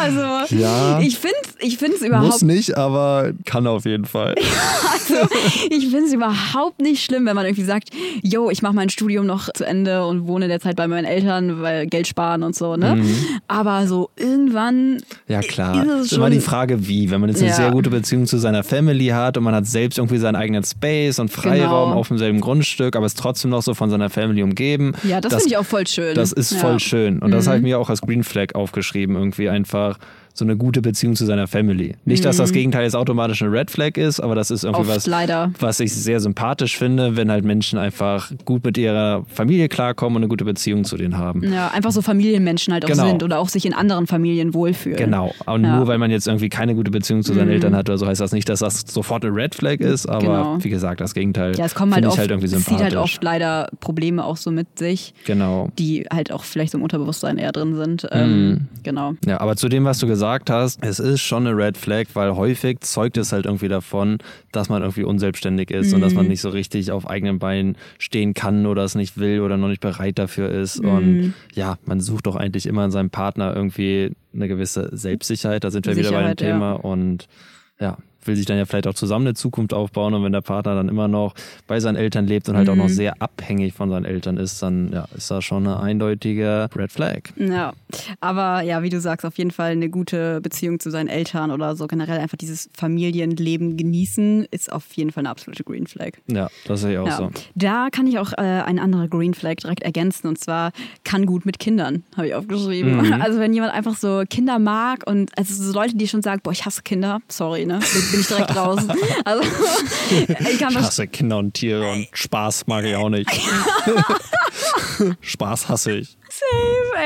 also, Ja. ich finde es ich find's überhaupt Muss nicht, aber kann auf jeden Fall. Also, ich finde es überhaupt nicht schlimm, wenn man irgendwie sagt, yo, ich mache mein Studium noch zu Ende und wohne derzeit bei meinen Eltern, weil Geld sparen und so, ne? Aber so irgendwann Ja klar. ist es ist immer die Frage, wie. Wenn man jetzt eine Ja. sehr gute Beziehung zu seiner Family hat und man hat selbst irgendwie seinen eigenen Space und Freiraum Genau. auf demselben Grundstück, aber ist trotzdem noch so von seiner Family umgeben. Ja, das, finde ich auch voll schön. Das ist ja. Mhm. voll schön. Und das habe ich mir auch als Green Flag aufgeschrieben, irgendwie einfach par so eine gute Beziehung zu seiner Family. Nicht, dass das Gegenteil jetzt automatisch eine Red Flag ist, aber das ist irgendwie Mhm. Oft was, leider. was ich sehr sympathisch finde, wenn halt Menschen einfach gut mit ihrer Familie klarkommen und eine gute Beziehung zu denen haben. Ja, einfach so Familienmenschen halt auch Genau. sind oder auch sich in anderen Familien wohlfühlen. Genau. Und Ja. Mhm. nur weil man jetzt irgendwie keine gute Beziehung zu seinen Eltern hat oder so, heißt das nicht, dass das sofort eine Red Flag ist. Aber Genau. wie gesagt, das Gegenteil Ja, es kommen halt oft, halt irgendwie es sympathisch. zieht halt oft leider Probleme auch so mit sich, Genau. die halt auch vielleicht im Unterbewusstsein eher drin sind. Ähm, genau. Ja, aber zu dem, was du gesagt hast, es ist schon eine Red Flag, weil häufig zeugt es halt irgendwie davon, dass man irgendwie unselbstständig ist und dass Mhm. man nicht so richtig auf eigenen Beinen stehen kann oder es nicht will oder noch nicht bereit dafür ist. Mhm. Und ja, man sucht doch eigentlich immer in seinem Partner irgendwie eine gewisse Selbstsicherheit. Da sind wir wieder bei dem Sicherheit, ja. Thema. Und ja, will sich dann ja vielleicht auch zusammen eine Zukunft aufbauen und wenn der Partner dann immer noch bei seinen Eltern lebt und halt auch noch Mhm. sehr abhängig von seinen Eltern ist, dann ja, ist das schon eine eindeutige Red Flag. Ja, aber ja, wie du sagst, auf jeden Fall eine gute Beziehung zu seinen Eltern oder so generell einfach dieses Familienleben genießen ist auf jeden Fall eine absolute Green Flag. Ja, das sehe ich auch Ja. so. Da kann ich auch äh, eine andere Green Flag direkt ergänzen und zwar kann gut mit Kindern, habe ich aufgeschrieben. Mhm. Also wenn jemand einfach so Kinder mag und also so Leute, die schon sagen, boah, ich hasse Kinder, sorry, ne, bin, ich direkt raus. Also ich Ich hasse Kinder und Tiere und Spaß mag ich auch nicht. Spaß hasse ich. safe,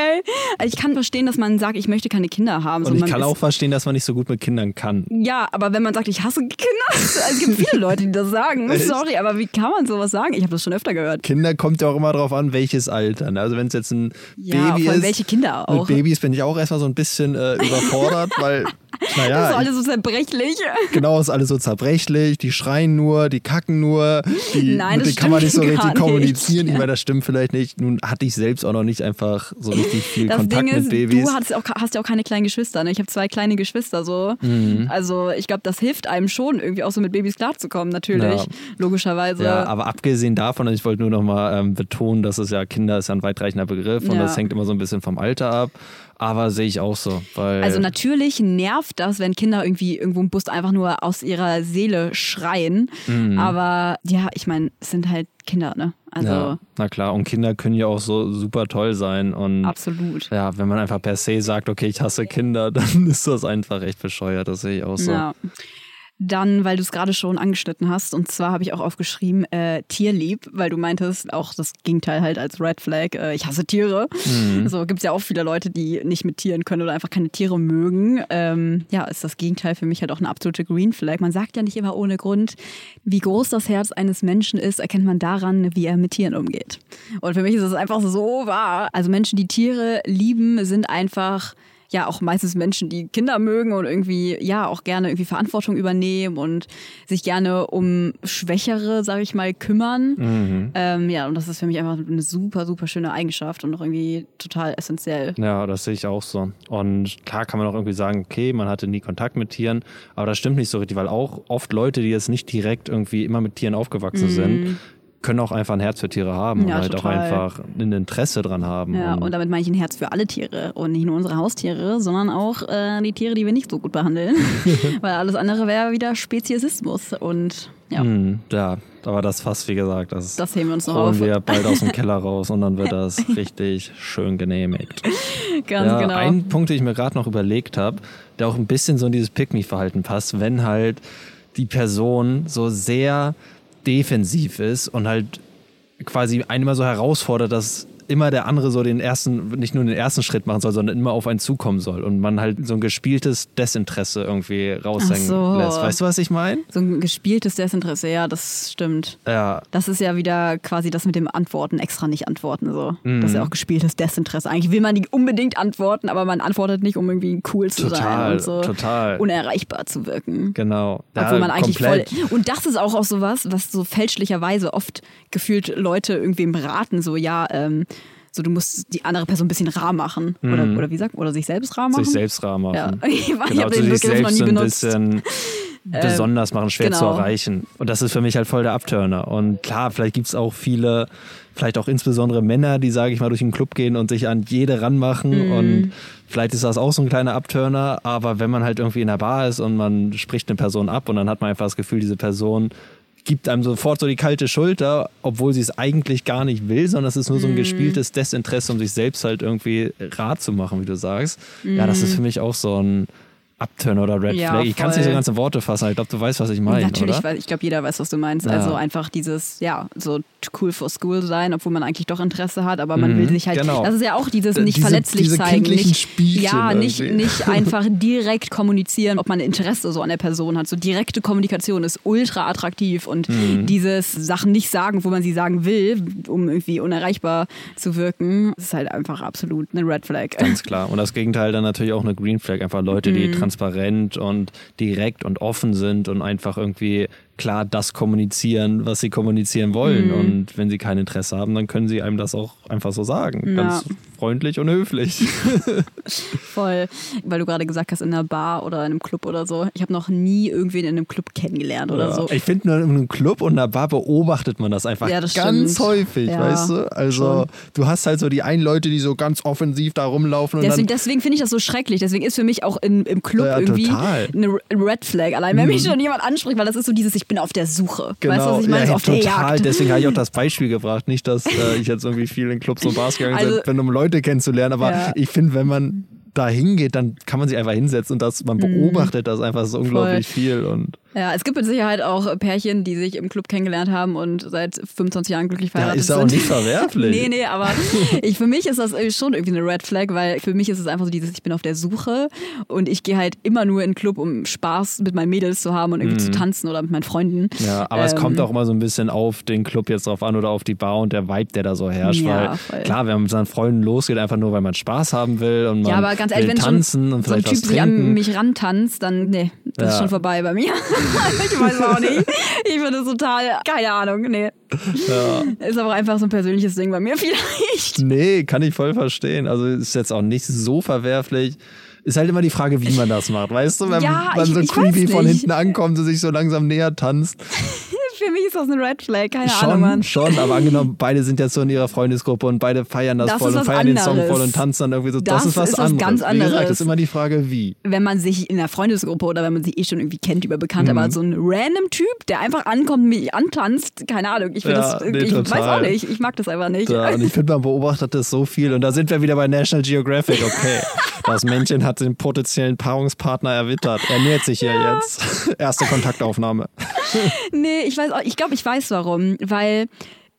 ey. Ich kann verstehen, dass man sagt, ich möchte keine Kinder haben. So, Und ich kann auch verstehen, dass man nicht so gut mit Kindern kann. Ja, aber wenn man sagt, ich hasse Kinder, es gibt viele Leute, die das sagen. Sorry, aber wie kann man sowas sagen? Ich habe das schon öfter gehört. Kinder kommt ja auch immer darauf an, welches Alter. ne? Also wenn es jetzt ein Ja, Baby ist. welche Kinder auch. Mit Babys bin ich auch erstmal so ein bisschen äh, überfordert, weil, Das ist naja, alles so zerbrechlich. genau ist alles so zerbrechlich, die schreien nur, die kacken nur, die, Nein, mit denen kann man nicht so richtig gar kommunizieren. nicht. Ich meine, das stimmt vielleicht nicht. Nun hatte ich selbst auch noch nicht einfach so richtig viel Das Kontakt Ding mit ist, Babys. du hast, auch, hast ja auch keine kleinen Geschwister. Ne? Ich habe zwei kleine Geschwister so. Mhm. Also ich glaube, das hilft einem schon, irgendwie auch so mit Babys klarzukommen, natürlich. Ja. Logischerweise. Ja, aber abgesehen davon, und ich wollte nur noch mal ähm, betonen, dass es ja Kinder ist ja ein weitreichender Begriff und Ja. das hängt immer so ein bisschen vom Alter ab. Aber sehe ich auch so. Also natürlich nervt das, wenn Kinder irgendwie irgendwo im Bus einfach nur aus ihrer Seele schreien. Mhm. Aber ja, ich meine, es sind halt Kinder, ne? Also ja, na klar, und Kinder können ja auch so super toll sein. Und absolut. ja, wenn man einfach per se sagt, okay, ich hasse Kinder, dann ist das einfach echt bescheuert. Das sehe ich auch so. Ja. Dann, weil du es gerade schon angeschnitten hast, und zwar habe ich auch aufgeschrieben, äh, tierlieb, weil du meintest, auch das Gegenteil halt als Red Flag, äh, ich hasse Tiere. Mhm. So gibt es ja auch viele Leute, die nicht mit Tieren können oder einfach keine Tiere mögen. Ähm, ja, ist das Gegenteil für mich halt auch eine absolute Green Flag. Man sagt ja nicht immer ohne Grund, wie groß das Herz eines Menschen ist, erkennt man daran, wie er mit Tieren umgeht. Und für mich ist es einfach so wahr. Also Menschen, die Tiere lieben, sind einfach ja auch meistens Menschen, die Kinder mögen und irgendwie ja auch gerne irgendwie Verantwortung übernehmen und sich gerne um Schwächere, sage ich mal, kümmern. Mhm. Ähm, ja, und das ist für mich einfach eine super, super schöne Eigenschaft und auch irgendwie total essentiell. Ja, das sehe ich auch so. Und klar kann man auch irgendwie sagen, okay, man hatte nie Kontakt mit Tieren, aber das stimmt nicht so richtig, weil auch oft Leute, die jetzt nicht direkt irgendwie immer mit Tieren aufgewachsen sind, können auch einfach ein Herz für Tiere haben. Ja, und halt total. auch einfach ein Interesse dran haben. Ja, und damit meine ich ein Herz für alle Tiere und nicht nur unsere Haustiere, sondern auch äh, die Tiere, die wir nicht so gut behandeln. Weil alles andere wäre wieder Speziesismus. Und ja, Hm, ja, aber das fast, wie gesagt, das, das heben wir uns noch holen auf. wir bald aus dem Keller raus und dann wird das richtig schön genehmigt. Ganz ja, genau. Ein Punkt, den ich mir gerade noch überlegt habe, der auch ein bisschen so in dieses Pick-me-Verhalten passt, wenn halt die Person so sehr defensiv ist und halt quasi einen immer so herausfordert, dass immer der andere so den ersten, nicht nur den ersten Schritt machen soll, sondern immer auf einen zukommen soll und man halt so ein gespieltes Desinteresse irgendwie raushängen so. lässt. Weißt du, was ich meine? so ein gespieltes Desinteresse, ja, das stimmt. Ja, Das ist ja wieder quasi das mit dem Antworten, extra nicht antworten. So. Mhm. Das ist ja auch gespieltes Desinteresse. Eigentlich will man nicht unbedingt antworten, aber man antwortet nicht, um irgendwie cool zu sein Total, und so total. unerreichbar zu wirken. genau. Obwohl ja, man eigentlich komplett. voll. Und das ist auch, auch sowas, was so fälschlicherweise oft gefühlt Leute irgendwem raten, so ja, ähm, so du musst die andere Person ein bisschen rar machen. Oder, oder wie sagt man? Oder sich selbst rar machen? Mhm. sich selbst rar machen. Ja. Ich Genau, habe zu den sich Begriff noch selbst nie so ein benutzt. bisschen besonders machen, schwer zu genau. erreichen. Und das ist für mich halt voll der Abturner. Und klar, vielleicht gibt es auch viele, vielleicht auch insbesondere Männer, die, sage ich mal, durch den Club gehen und sich an jede ranmachen. Mhm. Und vielleicht ist das auch so ein kleiner Abturner. Aber wenn man halt irgendwie in der Bar ist und man spricht eine Person ab und dann hat man einfach das Gefühl, diese Person gibt einem sofort so die kalte Schulter, obwohl sie es eigentlich gar nicht will, sondern es ist nur so Mhm. ein gespieltes Desinteresse, um sich selbst halt irgendwie rat zu machen, wie du sagst. Ja, das ist für mich auch so ein Upturn oder Red. Ja, Flag. Ich kann es nicht so voll. ganz in Worte fassen, ich glaube, du weißt, was ich meine, Natürlich, oder? weil ich glaube, jeder weiß, was du meinst. Ja. Also einfach dieses, ja, so cool for school sein, obwohl man eigentlich doch Interesse hat, aber man Mhm, will sich halt, genau. das ist ja auch dieses D- nicht diese- verletzlich diese zeigen. Nicht, Spielchen ja, nicht, irgendwie. nicht einfach direkt kommunizieren, ob man Interesse so an der Person hat. So direkte Kommunikation ist ultra attraktiv und Mhm. dieses Sachen nicht sagen, wo man sie sagen will, um irgendwie unerreichbar zu wirken, ist halt einfach absolut eine Red Flag. Ganz klar. Und das Gegenteil dann natürlich auch eine Green Flag. Einfach Leute, Mhm. die transparent und direkt und offen sind und einfach irgendwie klar das kommunizieren, was sie kommunizieren wollen. Mhm. Und wenn sie kein Interesse haben, dann können sie einem das auch einfach so sagen. Ja. Ganz freundlich und höflich. Voll. Weil du gerade gesagt hast, in einer Bar oder in einem Club oder so. Ich habe noch nie irgendwen in einem Club kennengelernt oder Ja. so. Ich finde, nur in einem Club und einer Bar beobachtet man das einfach Ja, das ganz stimmt. häufig, weißt du? Also, schon. du hast halt so die einen Leute, die so ganz offensiv da rumlaufen und Deswegen, deswegen finde ich das so schrecklich. Deswegen ist für mich auch in, im Club irgendwie total. Mhm. eine Red Flag. Allein wenn mich schon jemand anspricht, weil das ist so dieses, ich bin auf der Suche. Genau, weißt du, was ich meine? ja, so auf der total. Jagd. Deswegen habe ich auch das Beispiel gebracht. Nicht, dass äh, ich jetzt irgendwie viel in Clubs und Bars gegangen Also- bin, um Leute kennenzulernen, aber Ja. ich finde, wenn man da hingeht, dann kann man sich einfach hinsetzen und das, man beobachtet das einfach so unglaublich viel. Und Ja, es gibt mit Sicherheit auch Pärchen, die sich im Club kennengelernt haben und seit 25 Jahren glücklich verheiratet ist ja auch sind. nicht verwerflich. Nee, nee, aber ich, für mich ist das schon irgendwie eine Red Flag, weil für mich ist es einfach so dieses, ich bin auf der Suche und ich gehe halt immer nur in den Club, um Spaß mit meinen Mädels zu haben und irgendwie zu tanzen oder mit meinen Freunden. Mhm. Ja, aber es Ähm, kommt auch immer so ein bisschen auf den Club jetzt drauf an oder auf die Bar und der Vibe, der da so herrscht. Ja, weil voll. klar, wenn man mit seinen Freunden losgeht, einfach nur, weil man Spaß haben will und man Ja, aber ganz ehrlich, will wenn tanzen und so ein vielleicht Typ was sich an trinken. mich rantanzt, dann nee, das ist Ja. schon vorbei bei mir. ich weiß auch nicht. Ich finde es total, keine Ahnung, nee. Ist aber einfach so ein persönliches Ding bei mir vielleicht. Nee, kann ich voll verstehen. Also ist jetzt auch nicht so verwerflich. Ist halt immer die Frage, wie man das macht, weißt du? Wenn Ja, man ich- so creepy von hinten ankommt und sich so langsam näher tanzt. Für mich ist das eine Red Flag, keine Ahnung, Mann. Schon, schon, aber angenommen, beide sind jetzt so in ihrer Freundesgruppe und beide feiern das, Das voll und feiern den Song anderes. voll und tanzen dann irgendwie so. Das, Das ist was ist was anderes. ganz Wie gesagt, anderes. ist immer die Frage, wie. wenn man sich in einer Freundesgruppe oder wenn man sich eh schon irgendwie kennt über Bekannte, Mhm. aber so ein random Typ, der einfach ankommt, mich antanzt, keine Ahnung, ich finde Ja, das, nee, ich weiß total. auch nicht, ich mag das einfach nicht. Ja, und ich finde, man beobachtet das so viel. Und da sind wir wieder bei National Geographic. Okay, das Männchen hat den potenziellen Paarungspartner erwittert. Er nähert sich hier jetzt. Erste Kontaktaufnahme. Nee, ich weiß auch, ich glaube, ich weiß warum, weil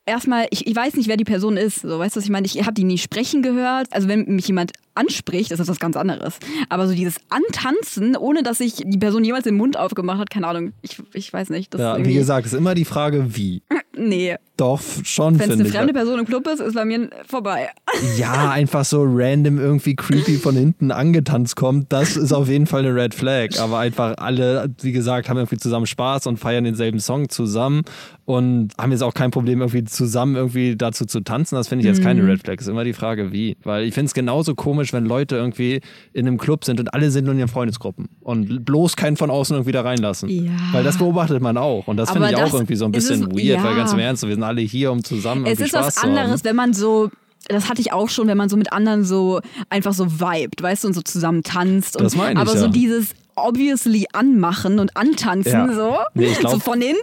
erstmal, ich, ich weiß nicht, wer die Person ist. So, weißt du, was ich meine? Ich habe die nie sprechen gehört. Also wenn mich jemand anspricht, ist das was ganz anderes. Aber so dieses Antanzen, ohne dass sich die Person jemals den Mund aufgemacht hat, keine Ahnung, ich, ich weiß nicht. Das Ja, wie gesagt, ist immer die Frage, wie. nee, Doch, schon, wenn es eine ich. fremde Person im Club ist, ist bei mir vorbei. Ja, einfach so random irgendwie creepy von hinten angetanzt kommt, das ist auf jeden Fall eine Red Flag. Aber einfach alle, wie gesagt, haben irgendwie zusammen Spaß und feiern denselben Song zusammen und haben jetzt auch kein Problem, irgendwie zusammen irgendwie dazu zu tanzen. Das finde ich jetzt keine Mhm. Red Flag. Ist immer die Frage, wie. Weil ich finde es genauso komisch, wenn Leute irgendwie in einem Club sind und alle sind nur in ihren Freundesgruppen und bloß keinen von außen irgendwie da reinlassen. Ja. Weil das beobachtet man auch. Und das finde ich auch irgendwie so ein bisschen es- weird, weil ja. ganz im Ernst, wir sind alle hier, um zusammen Es ist Spaß was anderes, wenn man so, das hatte ich auch schon, wenn man so mit anderen so einfach so vibet, weißt du, und so zusammen tanzt. Und, Das meine ich, aber ja. so dieses obviously anmachen und antanzen, Ja. so, Nee, glaub- so von hinten.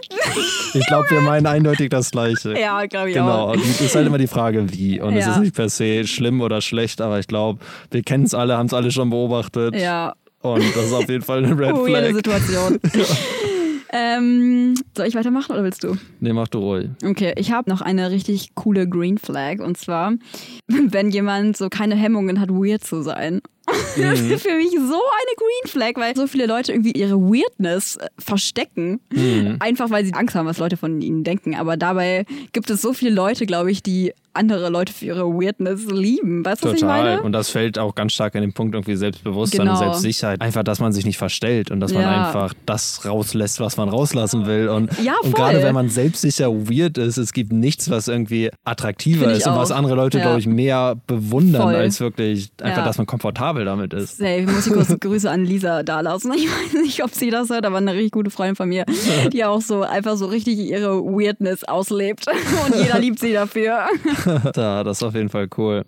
Ich glaube, wir meinen eindeutig das Gleiche. ja, glaube ich Genau, auch. und es ist halt immer die Frage, wie. Und es Ja. ist nicht per se schlimm oder schlecht, aber ich glaube, wir kennen es alle, haben es alle schon beobachtet. Ja, Und das ist auf jeden Fall eine Red weirde Flag. Situation. ähm, soll ich weitermachen oder willst du? Nee, mach du ruhig. Okay, ich habe noch eine richtig coole Green Flag und zwar, wenn jemand so keine Hemmungen hat, weird zu sein. Das Mhm. ist für mich so eine Green Flag, weil so viele Leute irgendwie ihre Weirdness äh, verstecken. Mhm. Einfach weil sie Angst haben, was Leute von ihnen denken. Aber dabei gibt es so viele Leute, glaube ich, die andere Leute für ihre Weirdness lieben. Weißt du, was ich Total. meine? Und das fällt auch ganz stark an den Punkt irgendwie Selbstbewusstsein Genau. und Selbstsicherheit. Einfach, dass man sich nicht verstellt und dass man Ja. einfach das rauslässt, was man rauslassen will. Und, Ja, und gerade wenn man selbstsicher weird ist, es gibt nichts, was irgendwie attraktiver ist und was auch. andere Leute, Ja. glaube ich, mehr bewundern, Voll. als wirklich einfach, dass man komfortabel damit ist. Hey, muss ich kurz Grüße an Lisa da lassen. Ich weiß nicht, ob sie das hört, aber eine richtig gute Freundin von mir, die auch so einfach so richtig ihre Weirdness auslebt. Und jeder liebt sie dafür. Da, das ist auf jeden Fall cool.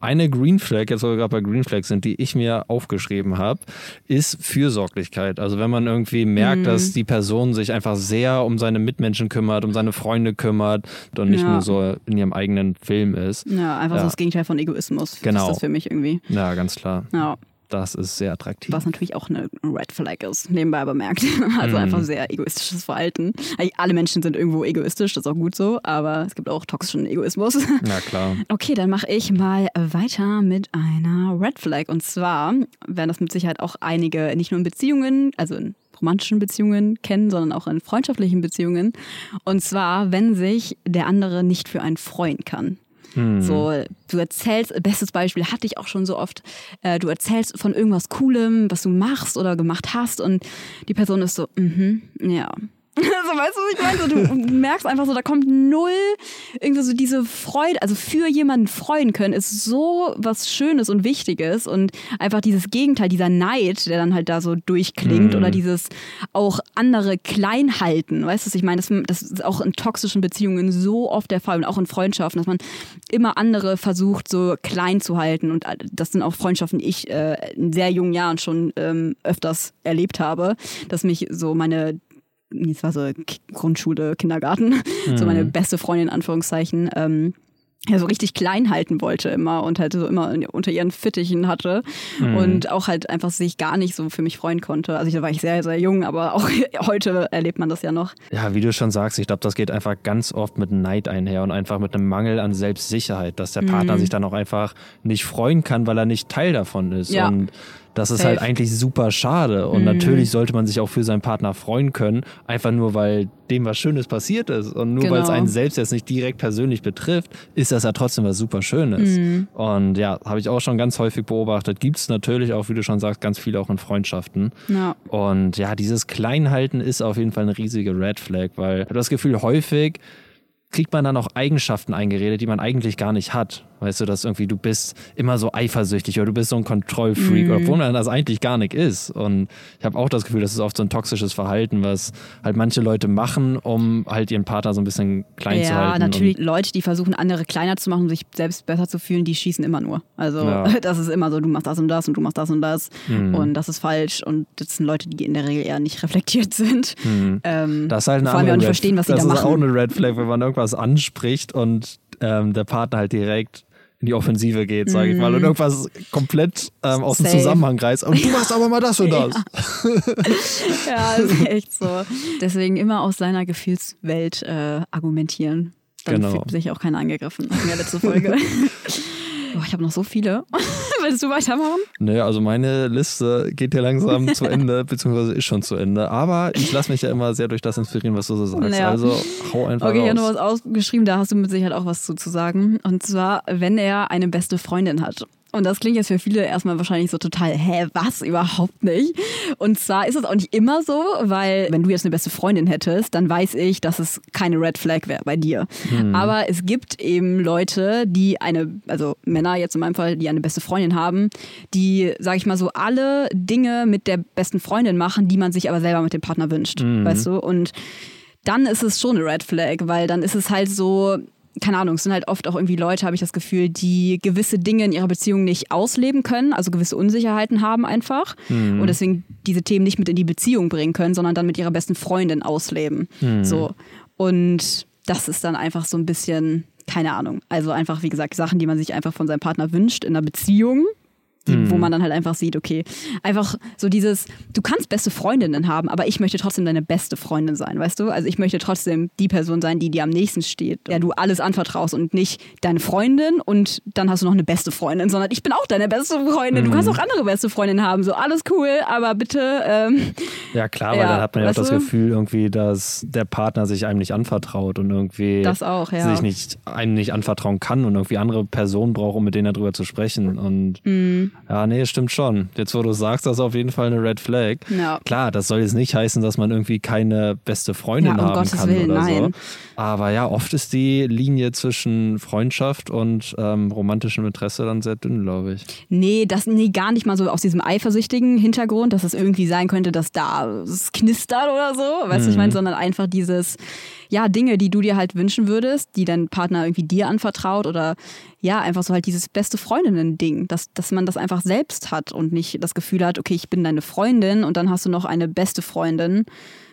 Eine Green Flag, jetzt wo wir gerade bei Green Flags sind, die ich mir aufgeschrieben habe, ist Fürsorglichkeit. Also wenn man irgendwie merkt, Mhm. dass die Person sich einfach sehr um seine Mitmenschen kümmert, um seine Freunde kümmert und nicht Ja. nur so in ihrem eigenen Film ist. Ja, einfach Ja. so das Gegenteil von Egoismus. Genau. Das ist das für mich irgendwie. Ja, ganz klar. Ja. Das ist sehr attraktiv. Was natürlich auch eine Red Flag ist, nebenbei bemerkt. Also Mhm. einfach sehr egoistisches Verhalten. Alle Menschen sind irgendwo egoistisch, das ist auch gut so, aber es gibt auch toxischen Egoismus. Na klar. Okay, dann mache ich mal weiter mit einer Red Flag. Und zwar werden das mit Sicherheit auch einige, nicht nur in Beziehungen, also in romantischen Beziehungen kennen, sondern auch in freundschaftlichen Beziehungen. Und zwar, wenn sich der andere nicht für einen freuen kann. So, du erzählst, bestes Beispiel hatte ich auch schon so oft, äh, du erzählst von irgendwas Coolem, was du machst oder gemacht hast und die Person ist so, mhm, ja. so, weißt du, was ich meine? So, du merkst einfach so, da kommt null irgendwie so diese Freude, also für jemanden freuen können, ist so was Schönes und Wichtiges und einfach dieses Gegenteil, dieser Neid, der dann halt da so durchklingt Mhm. oder dieses auch andere klein halten, weißt du, was ich meine? Das, das ist auch in toxischen Beziehungen so oft der Fall und auch in Freundschaften, dass man immer andere versucht, so klein zu halten und das sind auch Freundschaften, die ich äh, in sehr jungen Jahren schon ähm, öfters erlebt habe, dass mich so meine es war so Grundschule, Kindergarten, so meine beste Freundin in Anführungszeichen, ähm, ja, so richtig klein halten wollte immer und halt so immer unter ihren Fittichen hatte und auch halt einfach sich gar nicht so für mich freuen konnte. Also da war ich sehr, sehr jung, aber auch heute erlebt man das ja noch. Ja, wie du schon sagst, ich glaube, das geht einfach ganz oft mit Neid einher und einfach mit einem Mangel an Selbstsicherheit, dass der Partner sich dann auch einfach nicht freuen kann, weil er nicht Teil davon ist. Ja. Und das ist Safe. halt eigentlich super schade. Und natürlich sollte man sich auch für seinen Partner freuen können, einfach nur weil dem was Schönes passiert ist. Und nur weil es Genau. einen selbst jetzt nicht direkt persönlich betrifft, ist das ja trotzdem was super Schönes. Und ja, habe ich auch schon ganz häufig beobachtet. Gibt es natürlich auch, wie du schon sagst, ganz viel auch in Freundschaften. Ja. Und ja, dieses Kleinhalten ist auf jeden Fall eine riesige Red Flag, weil ich habe das Gefühl, häufig kriegt man dann auch Eigenschaften eingeredet, die man eigentlich gar nicht hat. Weißt du, dass irgendwie du bist immer so eifersüchtig oder du bist so ein Kontrollfreak, obwohl man das eigentlich gar nicht ist. Und ich habe auch das Gefühl, das ist oft so ein toxisches Verhalten, was halt manche Leute machen, um halt ihren Partner so ein bisschen klein zu Ja, halten. natürlich Leute, die versuchen, andere kleiner zu machen, um sich selbst besser zu fühlen, die schießen immer nur. Also Ja. das ist immer so, du machst das und das und du machst das und das Mhm. und das ist falsch und das sind Leute, die in der Regel eher nicht reflektiert sind. Ähm, Das ist halt eine vor allem auch nicht verstehen, was sie das da ist auch machen. eine Red Flag, wenn man irgendwas anspricht und ähm, der Partner halt direkt in die Offensive geht, sage ich mal, und irgendwas komplett ähm, aus dem Mhm. Safe. Zusammenhang reißt. Und du machst aber mal das und das. Ja, ist echt so. Deswegen immer aus seiner Gefühlswelt äh, argumentieren. Dann Genau. fühlt sich auch keiner angegriffen. Hatten wir letzte Folge. Boah, ich habe noch so viele. Willst du weitermachen? Nee, also meine Liste geht ja langsam zu Ende, beziehungsweise ist schon zu Ende. Aber ich lasse mich ja immer sehr durch das inspirieren, was du so sagst. Naja. Also hau einfach Okay, ich habe raus. noch was ausgeschrieben, da hast du mit Sicherheit auch was zu, zu sagen. Und zwar, wenn er eine beste Freundin hat. Und das klingt jetzt für viele erstmal wahrscheinlich so total, hä, was? Überhaupt nicht. Und zwar ist es auch nicht immer so, weil wenn du jetzt eine beste Freundin hättest, dann weiß ich, dass es keine Red Flag wäre bei dir. Aber es gibt eben Leute, die eine, also Männer jetzt in meinem Fall, die eine beste Freundin haben, die, sag ich mal so, alle Dinge mit der besten Freundin machen, die man sich aber selber mit dem Partner wünscht. Weißt du? Und dann ist es schon eine Red Flag, weil dann ist es halt so, keine Ahnung, es sind halt oft auch irgendwie Leute, habe ich das Gefühl, die gewisse Dinge in ihrer Beziehung nicht ausleben können, also gewisse Unsicherheiten haben einfach und deswegen diese Themen nicht mit in die Beziehung bringen können, sondern dann mit ihrer besten Freundin ausleben. So. Und das ist dann einfach so ein bisschen, keine Ahnung, also einfach, wie gesagt, Sachen, die man sich einfach von seinem Partner wünscht in einer Beziehung. Die, wo man dann halt einfach sieht, okay, einfach so dieses, du kannst beste Freundinnen haben, aber ich möchte trotzdem deine beste Freundin sein, weißt du? Also ich möchte trotzdem die Person sein, die dir am nächsten steht, der du alles anvertraust und nicht deine Freundin und dann hast du noch eine beste Freundin, sondern ich bin auch deine beste Freundin. Du kannst auch andere beste Freundinnen haben, so alles cool, aber bitte, ähm, Ja klar, weil Ja, dann hat man ja auch das? Gefühl irgendwie, dass der Partner sich einem nicht anvertraut und irgendwie Das auch, ja. sich nicht einem nicht anvertrauen kann und irgendwie andere Personen braucht, um mit denen darüber zu sprechen. Und Mhm. Ja, nee, stimmt schon. Jetzt, wo du sagst, das ist auf jeden Fall eine Red Flag. Ja. Klar, das soll jetzt nicht heißen, dass man irgendwie keine beste Freundin Ja, um haben Gottes kann Willen, oder nein. so. Aber ja, oft ist die Linie zwischen Freundschaft und ähm, romantischem Interesse dann sehr dünn, glaube ich. Nee, das nee, gar nicht mal so aus diesem eifersüchtigen Hintergrund, dass es irgendwie sein könnte, dass da es knistert oder so, weißt du, ich meine, sondern einfach dieses, ja, Dinge, die du dir halt wünschen würdest, die dein Partner irgendwie dir anvertraut oder ja, einfach so halt dieses beste Freundinnen-Ding, dass, dass man das einfach selbst hat und nicht das Gefühl hat, okay, ich bin deine Freundin und dann hast du noch eine beste Freundin,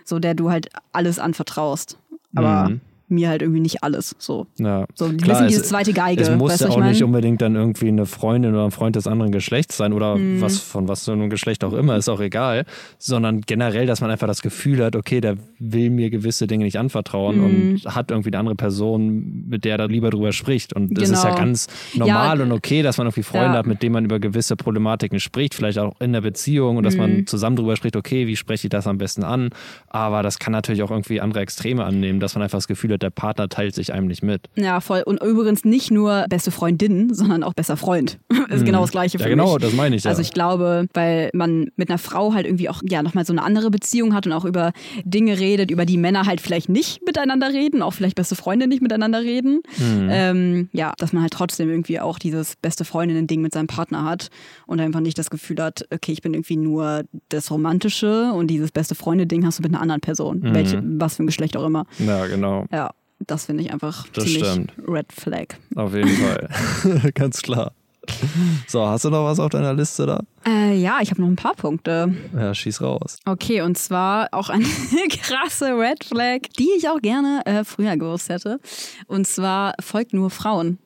so der du halt alles anvertraust. Aber Mhm. Mir halt irgendwie nicht alles, so. Ja. So, die Klar, wissen es- diese zweite Geige, Es muss weißt ja auch ich nicht unbedingt dann irgendwie eine Freundin oder ein Freund des anderen Geschlechts sein oder Mhm. was von was für einem Geschlecht auch immer, ist auch egal, sondern generell, dass man einfach das Gefühl hat, okay, der will mir gewisse Dinge nicht anvertrauen Mhm. und hat irgendwie eine andere Person, mit der er da lieber drüber spricht. Und das ist ja Genau. ganz normal Ja, und okay, dass man irgendwie Freunde ja. hat, mit denen man über gewisse Problematiken spricht, vielleicht auch in der Beziehung und dass Mhm. man zusammen drüber spricht, okay, wie spreche ich das am besten an? Aber das kann natürlich auch irgendwie andere Extreme annehmen, dass man einfach das Gefühl hat, wird, der Partner teilt sich einem nicht mit. Ja, voll. Und übrigens nicht nur beste Freundin, sondern auch bester Freund. ist genau das Gleiche für Ja, genau, mich. das meine ich ja. Also ich glaube, weil man mit einer Frau halt irgendwie auch ja nochmal so eine andere Beziehung hat und auch über Dinge redet, über die Männer halt vielleicht nicht miteinander reden, auch vielleicht beste Freunde nicht miteinander reden. Mhm. Ähm, ja, dass man halt trotzdem irgendwie auch dieses beste Freundinnen-Ding mit seinem Partner hat und einfach nicht das Gefühl hat, okay, ich bin irgendwie nur das Romantische und dieses beste Freunde-Ding hast du mit einer anderen Person. Mhm. Welche, was für ein Geschlecht auch immer. ja, genau. Ja, das finde ich einfach Das ziemlich stimmt. Red Flag. Auf jeden Fall. Ganz klar. So, hast du noch was auf deiner Liste da? Äh, ja, ich habe noch ein paar Punkte. Ja, schieß raus. Okay, und zwar auch eine krasse Red Flag, die ich auch gerne äh, früher gewusst hätte. Und zwar folgt nur Frauen.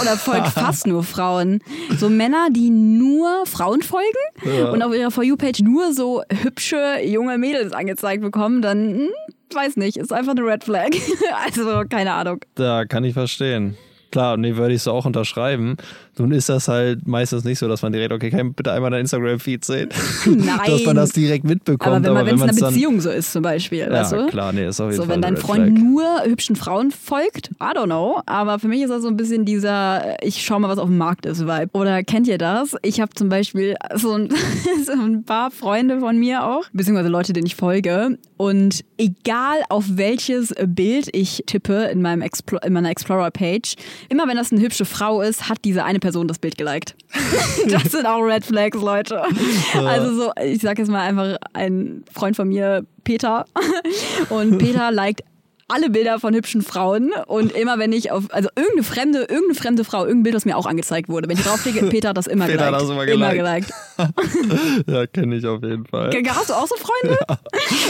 Oder folgt fast nur Frauen. So Männer, die nur Frauen folgen und auf ihrer For You-Page nur so hübsche junge Mädels angezeigt bekommen, dann, hm, weiß nicht, ist einfach eine Red Flag. also, keine Ahnung. Da kann ich verstehen. Klar, nee, würde ich so auch unterschreiben. Nun ist das halt meistens nicht so, dass man direkt, okay, kann ich bitte einmal dein Instagram-Feed sehen? Nein. dass man das direkt mitbekommt. Aber wenn man wenn es in einer dann- Beziehung so ist, zum Beispiel, Ja, weißt du? klar, nee, ist auf jeden So, Fall wenn dein Freund Flag. nur hübschen Frauen folgt, I don't know. Aber für mich ist das so ein bisschen dieser, ich schau mal, was auf dem Markt ist, Vibe. Oder kennt ihr das? Ich habe zum Beispiel so ein, so ein paar Freunde von mir auch, beziehungsweise Leute, denen ich folge. Und egal auf welches Bild ich tippe in, meinem Explo in meiner Explorer-Page, immer wenn das eine hübsche Frau ist, hat diese eine Person das Bild geliked. das sind auch Red Flags, Leute. Also so, ich sag jetzt mal einfach ein Freund von mir, Peter. Und Peter liked alle Bilder von hübschen Frauen und immer wenn ich auf, also irgendeine fremde, irgendeine fremde Frau, irgendein Bild, das mir auch angezeigt wurde, wenn ich draufklicke, Peter hat das immer Peter hat geliked. das immer immer geliked. geliked. Ja, kenne ich auf jeden Fall. Hast du auch so Freunde?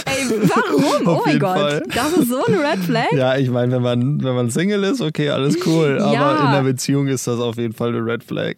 Ey, warum? Auf oh mein Gott. Fall. Das ist so ein Red Flag. Ja, ich meine, wenn man, wenn man Single ist, okay, alles cool. Aber Ja. in einer Beziehung ist das auf jeden Fall eine Red Flag.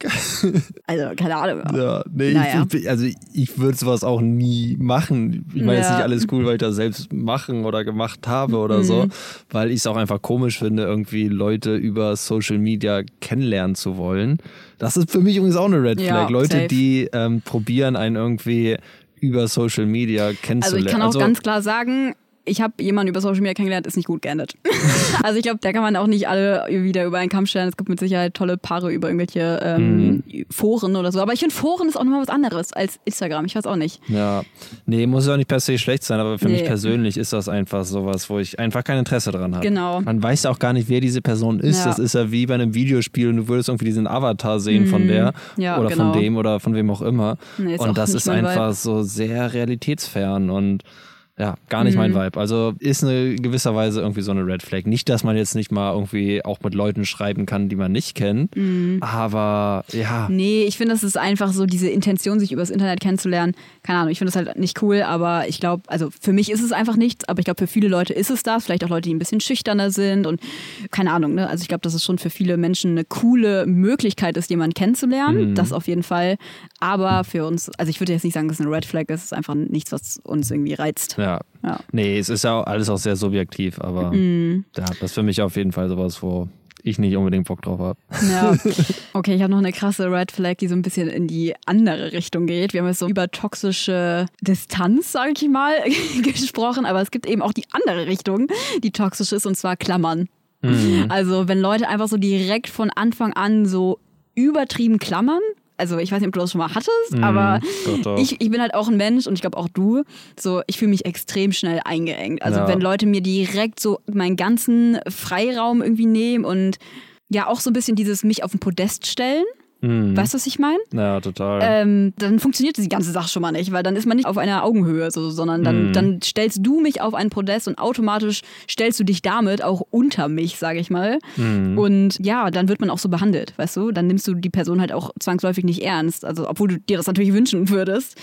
Also, keine Ahnung. Ja, nee, Naja. ich, also ich würde sowas auch nie machen. Ich meine, jetzt Ja. nicht alles cool, weil ich das selbst machen oder gemacht habe oder so, Mhm. Weil ich es auch einfach komisch finde, irgendwie Leute über Social Media kennenlernen zu wollen. Das ist für mich übrigens auch eine Red Ja, Flag. Leute, safe. die ähm, probieren, einen irgendwie über Social Media Also kennenzulernen. ich kann auch ganz klar sagen, ich habe jemanden über Social Media kennengelernt, ist nicht gut geendet. also ich glaube, da kann man auch nicht alle wieder über einen Kamm stellen. Es gibt mit Sicherheit tolle Paare über irgendwelche ähm, Mhm. Foren oder so. Aber ich finde, Foren ist auch nochmal was anderes als Instagram. Ich weiß auch nicht. Ja, nee, muss ja auch nicht per se schlecht sein, aber für mich Nee. persönlich ist das einfach sowas, wo ich einfach kein Interesse dran habe. Genau. Man weiß auch gar nicht, wer diese Person ist. Ja. Das ist ja wie bei einem Videospiel und du würdest irgendwie diesen Avatar sehen von der Mhm. Ja, oder genau. von dem oder von wem auch immer. Nee, ist auch und das nicht ist einfach Vibe. so sehr realitätsfern und ja, gar nicht mein Mhm. Vibe. Also ist eine gewisser Weise irgendwie so eine Red Flag. Nicht, dass man jetzt nicht mal irgendwie auch mit Leuten schreiben kann, die man nicht kennt, Mhm. aber ja. Nee, ich finde, das ist einfach so diese Intention, sich übers Internet kennenzulernen. Keine Ahnung, ich finde das halt nicht cool, aber ich glaube, also für mich ist es einfach nichts, aber ich glaube, für viele Leute ist es das. Vielleicht auch Leute, die ein bisschen schüchterner sind und keine Ahnung, ne? Also ich glaube, dass es schon für viele Menschen eine coole Möglichkeit ist, jemanden kennenzulernen. Das auf jeden Fall. Aber für uns, also ich würde jetzt nicht sagen, dass es eine Red Flag ist, es ist einfach nichts, was uns irgendwie reizt. Ja. Ja. Nee, es ist ja alles auch sehr subjektiv, aber Mhm. ja, das ist für mich auf jeden Fall sowas, wo ich nicht unbedingt Bock drauf habe. Ja. Okay, ich habe noch eine krasse Red Flag, die so ein bisschen in die andere Richtung geht. Wir haben jetzt so über toxische Distanz, sage ich mal, gesprochen, aber es gibt eben auch die andere Richtung, die toxisch ist, und zwar Klammern. Also wenn Leute einfach so direkt von Anfang an so übertrieben klammern. Also ich weiß nicht, ob du das schon mal hattest, aber doch, doch. Ich, ich bin halt auch ein Mensch und ich glaube auch du. So, ich fühle mich extrem schnell eingeengt. Also Ja. wenn Leute mir direkt so meinen ganzen Freiraum irgendwie nehmen und ja auch so ein bisschen dieses mich auf den Podest stellen. Mhm. Weißt du, was ich meine? Ja, total. Ähm, dann funktioniert die ganze Sache schon mal nicht, weil dann ist man nicht auf einer Augenhöhe, so, sondern dann, Mhm. dann stellst du mich auf ein Podest und automatisch stellst du dich damit auch unter mich, sage ich mal. Mhm. Und ja, dann wird man auch so behandelt, weißt du? Dann nimmst du die Person halt auch zwangsläufig nicht ernst, also obwohl du dir das natürlich wünschen würdest.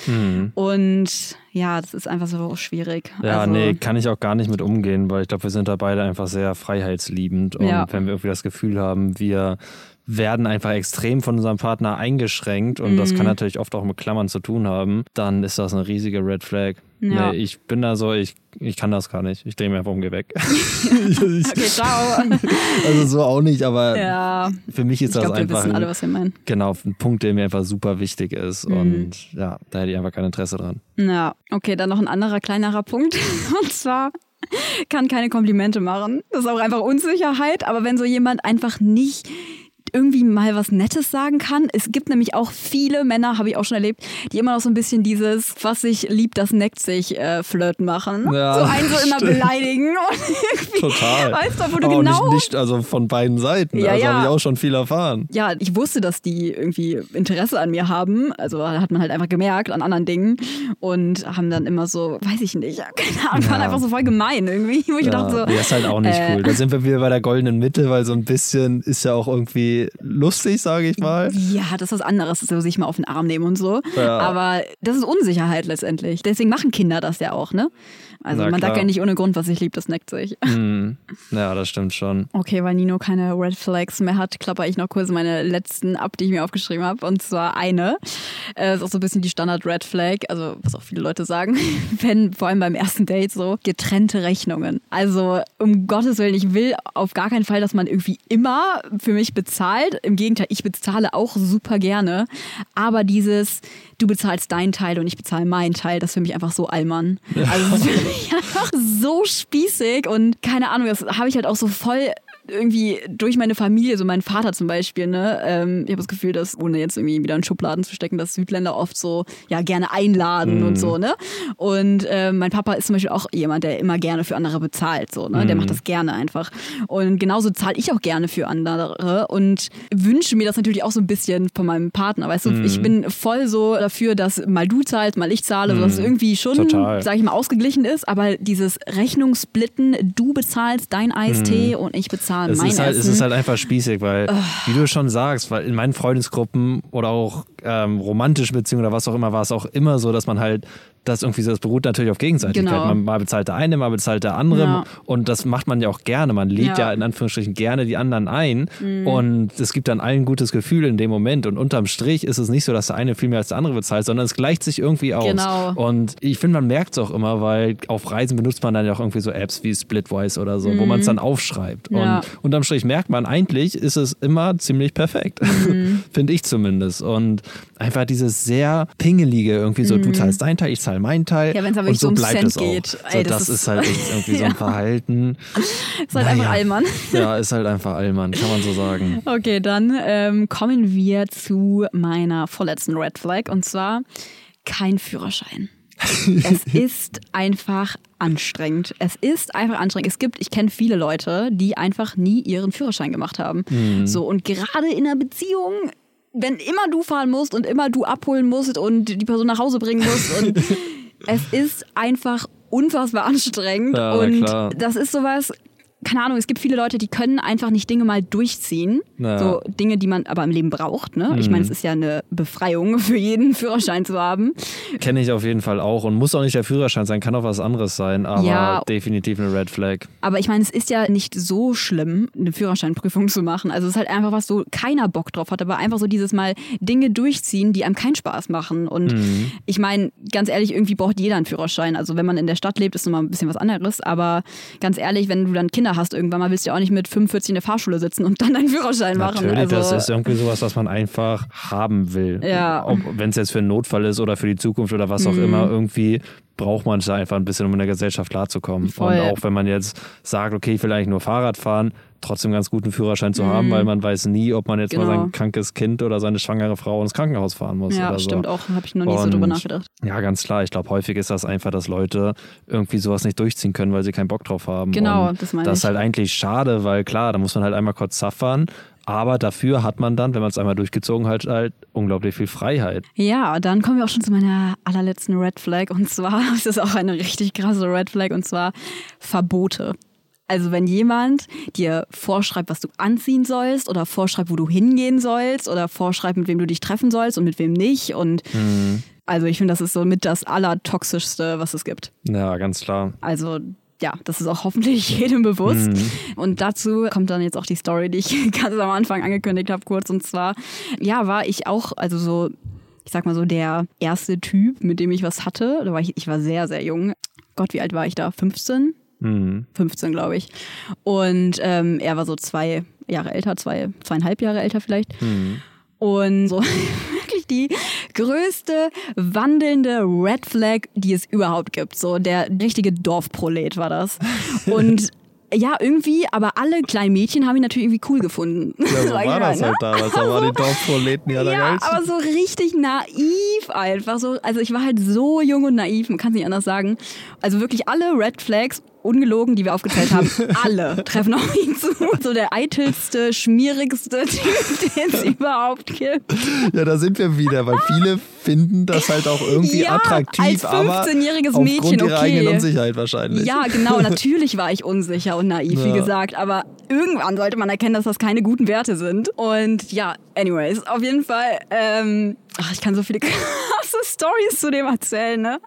Und ja, das ist einfach so schwierig. Mhm. ja, also, nee, kann ich auch gar nicht mit umgehen, weil ich glaube, wir sind da beide einfach sehr freiheitsliebend. Und Ja. wenn wir irgendwie das Gefühl haben, wir werden einfach extrem von unserem Partner eingeschränkt und das Mhm. kann natürlich oft auch mit Klammern zu tun haben, dann ist das eine riesige Red Flag. Ja. Nee, ich bin da so, ich, ich kann das gar nicht. Ich drehe mir einfach um, geh weg. Okay, ciao. also so auch nicht, aber ja, für mich ist ich das glaube, wir einfach wissen ein, alle, was wir meinen. genau ein Punkt, der mir einfach super wichtig ist Mhm. und ja, da hätte ich einfach kein Interesse dran. Ja, okay, dann noch ein anderer kleinerer Punkt. Und zwar kann keine Komplimente machen. Das ist auch einfach Unsicherheit. Aber wenn so jemand einfach nicht irgendwie mal was Nettes sagen kann. Es gibt nämlich auch viele Männer, habe ich auch schon erlebt, die immer noch so ein bisschen dieses, was sich liebt, das neckt sich, äh, Flirt machen. Ja, so einen so immer stimmt. beleidigen. Und irgendwie, Total. Weißt du, wo du Aber genau nicht, nicht, also von beiden Seiten. Ja, also ja. habe ich auch schon viel erfahren. ja, ich wusste, dass die irgendwie Interesse an mir haben. Also hat man halt einfach gemerkt an anderen Dingen und haben dann immer so, weiß ich nicht, keine Ahnung, waren Ja. einfach so voll gemein irgendwie. Wo ich Ja, dachte so, nee, ist halt auch nicht äh, cool. Da sind wir wieder bei der goldenen Mitte, weil so ein bisschen ist ja auch irgendwie lustig, sage ich mal. Ja, das ist was anderes, so sich mal auf den Arm nehmen und so. Ja. Aber das ist Unsicherheit letztendlich. Deswegen machen Kinder das ja auch, ne? Also Na man sagt klar. ja nicht ohne Grund, was ich lieb, das neckt sich. Hm. Ja, das stimmt schon. Okay, weil Nino keine Red Flags mehr hat, klapper ich noch kurz meine letzten ab, die ich mir aufgeschrieben habe. Und zwar eine. Äh, ist auch so ein bisschen die Standard Red Flag, also was auch viele Leute sagen, wenn vor allem beim ersten Date so getrennte Rechnungen. Also um Gottes Willen, ich will auf gar keinen Fall, dass man irgendwie immer für mich bezahlt. Im Gegenteil, ich bezahle auch super gerne. Aber dieses, du bezahlst deinen Teil und ich bezahle meinen Teil, das ist für mich einfach so Allmann. Also das ist für mich einfach so spießig und keine Ahnung, das habe ich halt auch so voll irgendwie durch meine Familie, so mein Vater zum Beispiel, ne, ähm, ich habe das Gefühl, dass, ohne jetzt irgendwie wieder in Schubladen zu stecken, dass Südländer oft so, ja, gerne einladen und so, ne? Und ähm, mein Papa ist zum Beispiel auch jemand, der immer gerne für andere bezahlt, so, ne? Der macht das gerne einfach. Und genauso zahle ich auch gerne für andere und wünsche mir das natürlich auch so ein bisschen von meinem Partner, weißt du? Ich bin voll so dafür, dass mal du zahlst, mal ich zahle, sodass es irgendwie schon, Total. sag ich mal, ausgeglichen ist, aber dieses Rechnungssplitten, du bezahlst dein Eistee und ich bezahle Es mein ist, halt, Essen. es ist halt einfach spießig, weil, wie du schon sagst, weil in meinen Freundesgruppen oder auch ähm, romantischen Beziehungen oder was auch immer, war es auch immer so, dass man halt das irgendwie so, das beruht natürlich auf Gegenseitigkeit. Genau. Man mal bezahlt der eine, mal bezahlt der andere Ja. und das macht man ja auch gerne. Man lädt ja, Ja. Mhm. in Anführungsstrichen gerne die anderen ein und es gibt dann allen ein gutes Gefühl in dem Moment und unterm Strich ist es nicht so, dass der eine viel mehr als der andere bezahlt, sondern es gleicht sich irgendwie aus. Genau. Und ich finde, man merkt es auch immer, weil auf Reisen benutzt man dann ja auch irgendwie so Apps wie Splitwise oder so, wo man es dann aufschreibt. Mhm. Ja. Und unterm Strich merkt man, eigentlich ist es immer ziemlich perfekt. Mhm. Finde ich zumindest. Und einfach dieses sehr pingelige irgendwie so, du zahlst deinen Teil, ich zahle Teil. Mhm. Ja, wenn's aber und wirklich so so um bleibt Cent es auch. geht. So, Ey, das, das ist ist- halt irgendwie so ein. Verhalten. ist halt einfach Naja. Allmann. Ja, ist halt einfach Allmann, kann man so sagen. Okay, dann ähm, kommen wir zu meiner vorletzten Red Flag und zwar kein Führerschein. es ist einfach anstrengend. Es ist einfach anstrengend. Es gibt, ich kenne viele Leute, die einfach nie ihren Führerschein gemacht haben. So und gerade in einer Beziehung, wenn immer du fahren musst und immer du abholen musst und die Person nach Hause bringen musst und es ist einfach unfassbar anstrengend Ja, und das ist sowas. Keine Ahnung, es gibt viele Leute, die können einfach nicht Dinge mal durchziehen. Ja. So Dinge, die man aber im Leben braucht. Ne? Ich meine, es ist ja eine Befreiung für jeden Führerschein zu haben. Kenne ich auf jeden Fall auch und muss auch nicht der Führerschein sein, kann auch was anderes sein, aber Ja. definitiv eine Red Flag. Aber ich meine, es ist ja nicht so schlimm, eine Führerscheinprüfung zu machen. Also es ist halt einfach was, so keiner Bock drauf hat, aber einfach so dieses Mal Dinge durchziehen, die einem keinen Spaß machen. Und ich meine, ganz ehrlich, irgendwie braucht jeder einen Führerschein. Also wenn man in der Stadt lebt, ist nochmal ein bisschen was anderes. Aber ganz ehrlich, wenn du dann Kinder hast irgendwann mal, willst du ja auch nicht mit 45 in der Fahrschule sitzen und dann deinen Führerschein machen. Natürlich, also, das ist irgendwie sowas, was man einfach haben will. Ja. Wenn es jetzt für einen Notfall ist oder für die Zukunft oder was auch Mhm. immer, irgendwie braucht man es einfach ein bisschen, um in der Gesellschaft klarzukommen. Voll. Und auch wenn man jetzt sagt, okay, ich will eigentlich nur Fahrrad fahren, trotzdem ganz guten Führerschein zu haben, weil man weiß nie, ob man jetzt mal Mhm. Genau. sein krankes Kind oder seine schwangere Frau ins Krankenhaus fahren muss. ja, oder so. stimmt auch. Habe ich noch nie so Und- drüber nachgedacht. Ja, ganz klar. Ich glaube, häufig ist das einfach, dass Leute irgendwie sowas nicht durchziehen können, weil sie keinen Bock drauf haben. Genau, Und das meine Das ich. ist halt eigentlich schade, weil klar, da muss man halt einmal kurz zaffern. Aber dafür hat man dann, wenn man es einmal durchgezogen hat, halt unglaublich viel Freiheit. Ja, dann kommen wir auch schon zu meiner allerletzten Red Flag. Und zwar, das ist auch eine richtig krasse Red Flag, und zwar Verbote. Also wenn jemand dir vorschreibt, was du anziehen sollst oder vorschreibt, wo du hingehen sollst oder vorschreibt, mit wem du dich treffen sollst und mit wem nicht. Und also ich finde, das ist so mit das Allertoxischste, was es gibt. Ja, ganz klar. Also ja, das ist auch hoffentlich jedem bewusst. Mhm. Und dazu kommt dann jetzt auch die Story, die ich ganz am Anfang angekündigt habe, kurz. Und zwar, ja, war ich auch, also so, ich sag mal so, der erste Typ, mit dem ich was hatte. Da war ich, ich war sehr, sehr jung. Gott, wie alt war ich da? 15? Mhm. 15, glaube ich. Und ähm, er war so zwei Jahre älter, zwei, zweieinhalb Jahre älter vielleicht. Und so wirklich die größte wandelnde Red Flag, die es überhaupt gibt. So der richtige Dorfprolet war das. Und ja, irgendwie, aber alle kleinen Mädchen haben ihn natürlich irgendwie cool gefunden. Ja, so war das ne? halt damals. Da waren die Dorfproleten ja Ja, aber so richtig naiv einfach. So, also ich war halt so jung und naiv, man kann es nicht anders sagen. Also wirklich alle Red Flags, ungelogen, die wir aufgezählt haben, alle treffen auf ihn zu. So der eitelste, schmierigste Typ, den es überhaupt gibt. Ja, da sind wir wieder, weil viele finden das halt auch irgendwie Ja, attraktiv, als aber 15-jähriges aufgrund Mädchen, ihrer okay. eigenen Unsicherheit wahrscheinlich. Ja, genau. Natürlich war ich unsicher und naiv, wie Ja. gesagt. Aber irgendwann sollte man erkennen, dass das keine guten Werte sind. Und ja, anyways, auf jeden Fall. Ähm, ach, ich kann so viele krasse Stories zu dem erzählen, ne?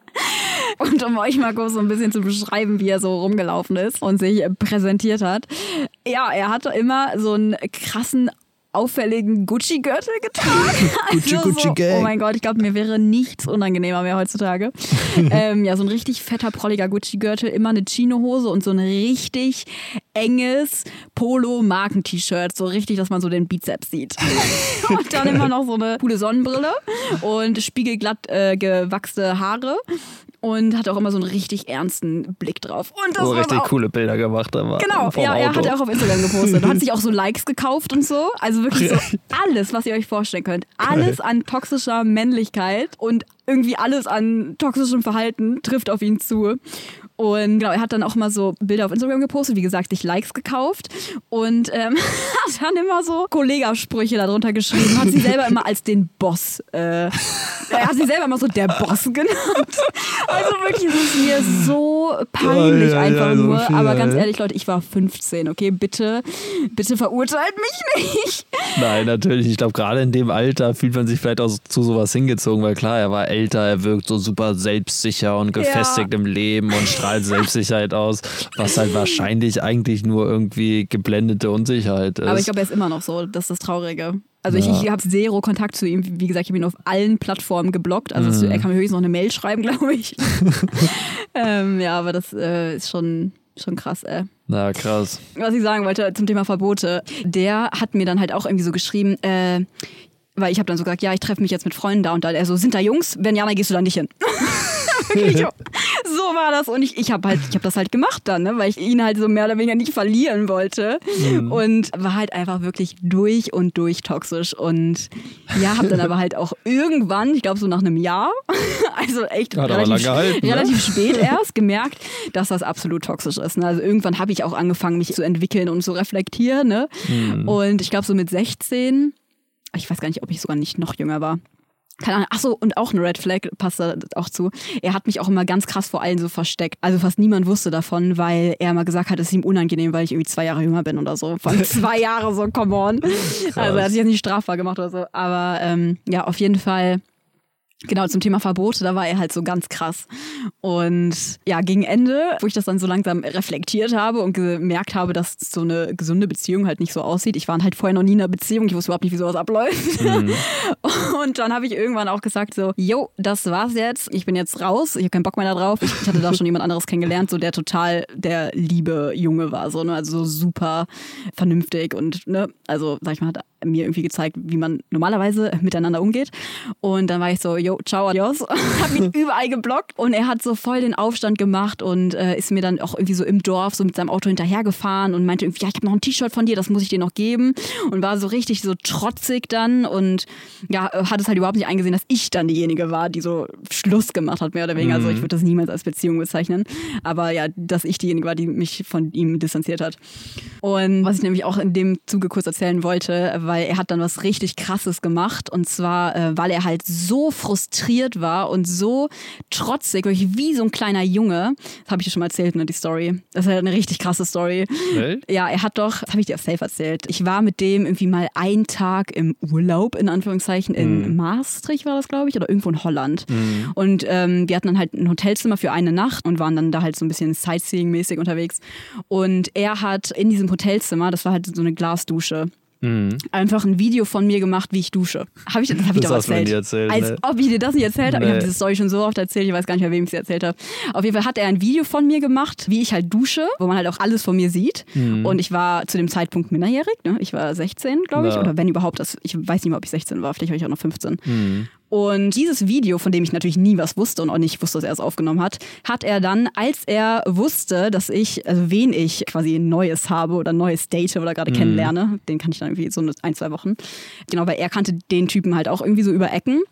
Und um euch mal kurz so ein bisschen zu beschreiben, wie er so rumgelaufen ist und sich präsentiert hat. Ja, er hatte immer so einen krassen auffälligen Gucci-Gürtel getragen. Gucci, Also Gucci so, Gang. Oh mein Gott, ich glaube, mir wäre nichts unangenehmer mehr heutzutage. ähm, ja, so ein richtig fetter, prolliger Gucci-Gürtel, immer eine Chino-Hose und so ein richtig enges Polo-Marken-T-Shirt. So richtig, dass man so den Bizeps sieht. und dann immer noch so eine coole Sonnenbrille und spiegelglatt äh, gewachste Haare. Und hat auch immer so einen richtig ernsten Blick drauf. Und das So richtig auch, coole Bilder gemacht aber Genau, ja, er hat ja auch auf Instagram gepostet hat sich auch so Likes gekauft und so. Also wirklich so alles, was ihr euch vorstellen könnt. Alles an toxischer Männlichkeit und irgendwie alles an toxischem Verhalten trifft auf ihn zu. Und genau, er hat dann auch mal so Bilder auf Instagram gepostet, wie gesagt, sich Likes gekauft und ähm, hat dann immer so Kollegasprüche darunter geschrieben, hat sie selber immer als den Boss, äh, er hat sie selber immer so der Boss genannt. Also wirklich, es ist mir so peinlich Ja, ja, einfach ja, so nur. viel, Aber ganz ehrlich, Leute, ich war 15, okay? Bitte, bitte verurteilt mich nicht. Nein, natürlich. Ich glaube, gerade in dem Alter fühlt man sich vielleicht auch zu sowas hingezogen, weil klar, er war älter, er wirkt so super selbstsicher und gefestigt im Leben und strahlt Selbstsicherheit aus, was halt wahrscheinlich eigentlich nur irgendwie geblendete Unsicherheit ist. Aber ich glaube, er ist immer noch so. Das ist das Traurige. Also ich, Ja. ich habe zero Kontakt zu ihm. Wie gesagt, ich habe ihn auf allen Plattformen geblockt. Also es- er kann mir höchstens noch eine Mail schreiben, glaube ich. ähm, ja, aber das äh, ist schon, schon krass, ey. Na, krass. was ich sagen wollte zum Thema Verbote, der hat mir dann halt auch irgendwie so geschrieben, äh, weil ich habe dann so gesagt, ja, ich treffe mich jetzt mit Freunden da und da. Er so, sind da Jungs? Wenn ja, dann gehst du da nicht hin. Wirklich, war das und ich, ich habe halt, ich habe das halt gemacht dann, ne, weil ich ihn halt so mehr oder weniger nicht verlieren wollte und war halt einfach wirklich durch und durch toxisch und ja, habe dann aber halt auch irgendwann, ich glaube so nach einem Jahr, also echt Hat relativ, gehalten, ne? relativ spät erst gemerkt, dass das absolut toxisch ist. Ne? Also irgendwann habe ich auch angefangen, mich zu entwickeln und zu reflektieren. Ne? Hm. Und ich glaube so mit 16, ich weiß gar nicht, ob ich sogar nicht noch jünger war. Keine Ahnung. Ach so, und auch eine Red Flag passt da auch zu. Er hat mich auch immer ganz krass vor allen so versteckt. Also fast niemand wusste davon, weil er mal gesagt hat, es ist ihm unangenehm, weil ich irgendwie zwei Jahre jünger bin oder so. Von zwei Jahre so, come on. Also er hat sich jetzt nicht strafbar gemacht oder so. Aber ähm, ja, auf jeden Fall Genau, zum Thema Verbote, da war er halt so ganz krass. Und ja, gegen Ende, wo ich das dann so langsam reflektiert habe und gemerkt habe, dass so eine gesunde Beziehung halt nicht so aussieht. Ich war halt vorher noch nie in einer Beziehung, ich wusste überhaupt nicht, wie sowas abläuft. Und dann habe ich irgendwann auch gesagt so, yo, das war's jetzt, ich bin jetzt raus, ich habe keinen Bock mehr da drauf. Ich, ich hatte da schon jemand anderes kennengelernt, so der total der liebe Junge war, so, ne? also so super vernünftig und, ne, also sag ich mal, hat mir irgendwie gezeigt, wie man normalerweise miteinander umgeht. Und dann war ich so, yo, ciao, adios. hab ihn überall geblockt und er hat so voll den Aufstand gemacht und äh, ist mir dann auch irgendwie so im Dorf so mit seinem Auto hinterhergefahren und meinte irgendwie, ja, ich habe noch ein T-Shirt von dir, das muss ich dir noch geben. Und war so richtig so trotzig dann und ja, hat es halt überhaupt nicht eingesehen, dass ich dann diejenige war, die so Schluss gemacht hat, mehr oder weniger. Also ich würde das niemals als Beziehung bezeichnen. Aber ja, dass ich diejenige war, die mich von ihm distanziert hat. Und was ich nämlich auch in dem Zuge kurz erzählen wollte, weil er hat dann was richtig krasses gemacht und zwar, äh, weil er halt so frustriert war und so trotzig, wirklich wie so ein kleiner Junge. Das habe ich dir schon mal erzählt, ne, die Story. Das ist halt eine richtig krasse Story. Echt? Ja, er hat doch, das habe ich dir auf Safe erzählt. Ich war mit dem irgendwie mal einen Tag im Urlaub, in Anführungszeichen, in Maastricht war das, glaube ich, oder irgendwo in Holland. Und ähm, wir hatten dann halt ein Hotelzimmer für eine Nacht und waren dann da halt so ein bisschen Sightseeing-mäßig unterwegs. Und er hat in diesem Hotelzimmer, das war halt so eine Glasdusche, einfach ein Video von mir gemacht, wie ich dusche. Hab ich, das habe ich Das doch erzählt. erzählt, Als ne. ob ich dir das nicht erzählt habe. Ich Nee. habe diese Story schon so oft erzählt, ich weiß gar nicht mehr, wem ich sie erzählt habe. Auf jeden Fall hat er ein Video von mir gemacht, wie ich halt dusche, wo man halt auch alles von mir sieht. Mhm. Und ich war zu dem Zeitpunkt minderjährig, ne? Ich war 16, glaube ich, Ja. oder wenn überhaupt, das, ich weiß nicht mehr, ob ich 16 war, vielleicht war ich auch noch 15. Mhm. Und dieses Video, von dem ich natürlich nie was wusste und auch nicht wusste, dass er es aufgenommen hat, hat er dann, als er wusste, dass ich, also wen ich quasi Neues habe oder Neues date oder gerade kennenlerne, den kann ich dann irgendwie so ein, zwei Wochen. Genau, weil er kannte den Typen halt auch irgendwie so über Ecken.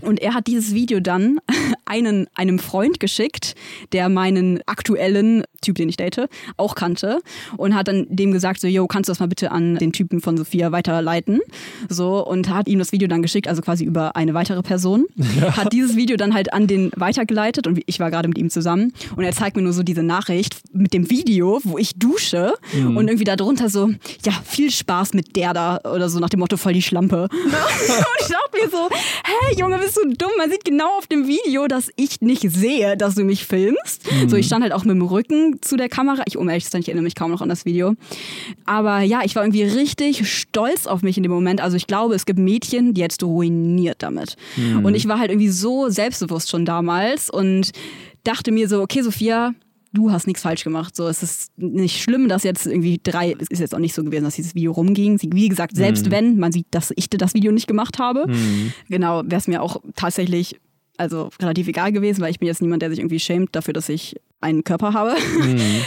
Und er hat dieses Video dann einen, einem Freund geschickt, der meinen aktuellen Typ, den ich date, auch kannte und hat dann dem gesagt, so, yo, kannst du das mal bitte an den Typen von Sophia weiterleiten? So, und hat ihm das Video dann geschickt, also quasi über eine weitere Person. Hat dieses Video dann halt an den weitergeleitet und ich war gerade mit ihm zusammen und er zeigt mir nur so diese Nachricht mit dem Video, wo ich dusche und irgendwie darunter so, ja, viel Spaß mit der da oder so nach dem Motto voll die Schlampe. und ich dachte mir so, hä, Junge, bist du dumm? Man sieht genau auf dem Video, dass ich nicht sehe, dass du mich filmst. So, ich stand halt auch mit dem Rücken zu der Kamera. Ich, um ehrlich zu sein, ich erinnere mich kaum noch an das Video. Aber ja, ich war irgendwie richtig stolz auf mich in dem Moment. Also ich glaube, es gibt Mädchen, die du ruiniert damit. Und ich war halt irgendwie so selbstbewusst schon damals und dachte mir so, okay, Sophia, du hast nichts falsch gemacht. So, es ist nicht schlimm, dass jetzt irgendwie drei, es ist jetzt auch nicht so gewesen, dass dieses Video rumging. Wie gesagt, selbst wenn man sieht, dass ich das Video nicht gemacht habe, genau, wäre es mir auch tatsächlich also relativ egal gewesen, weil ich bin jetzt niemand, der sich irgendwie schämt dafür, dass ich einen Körper habe.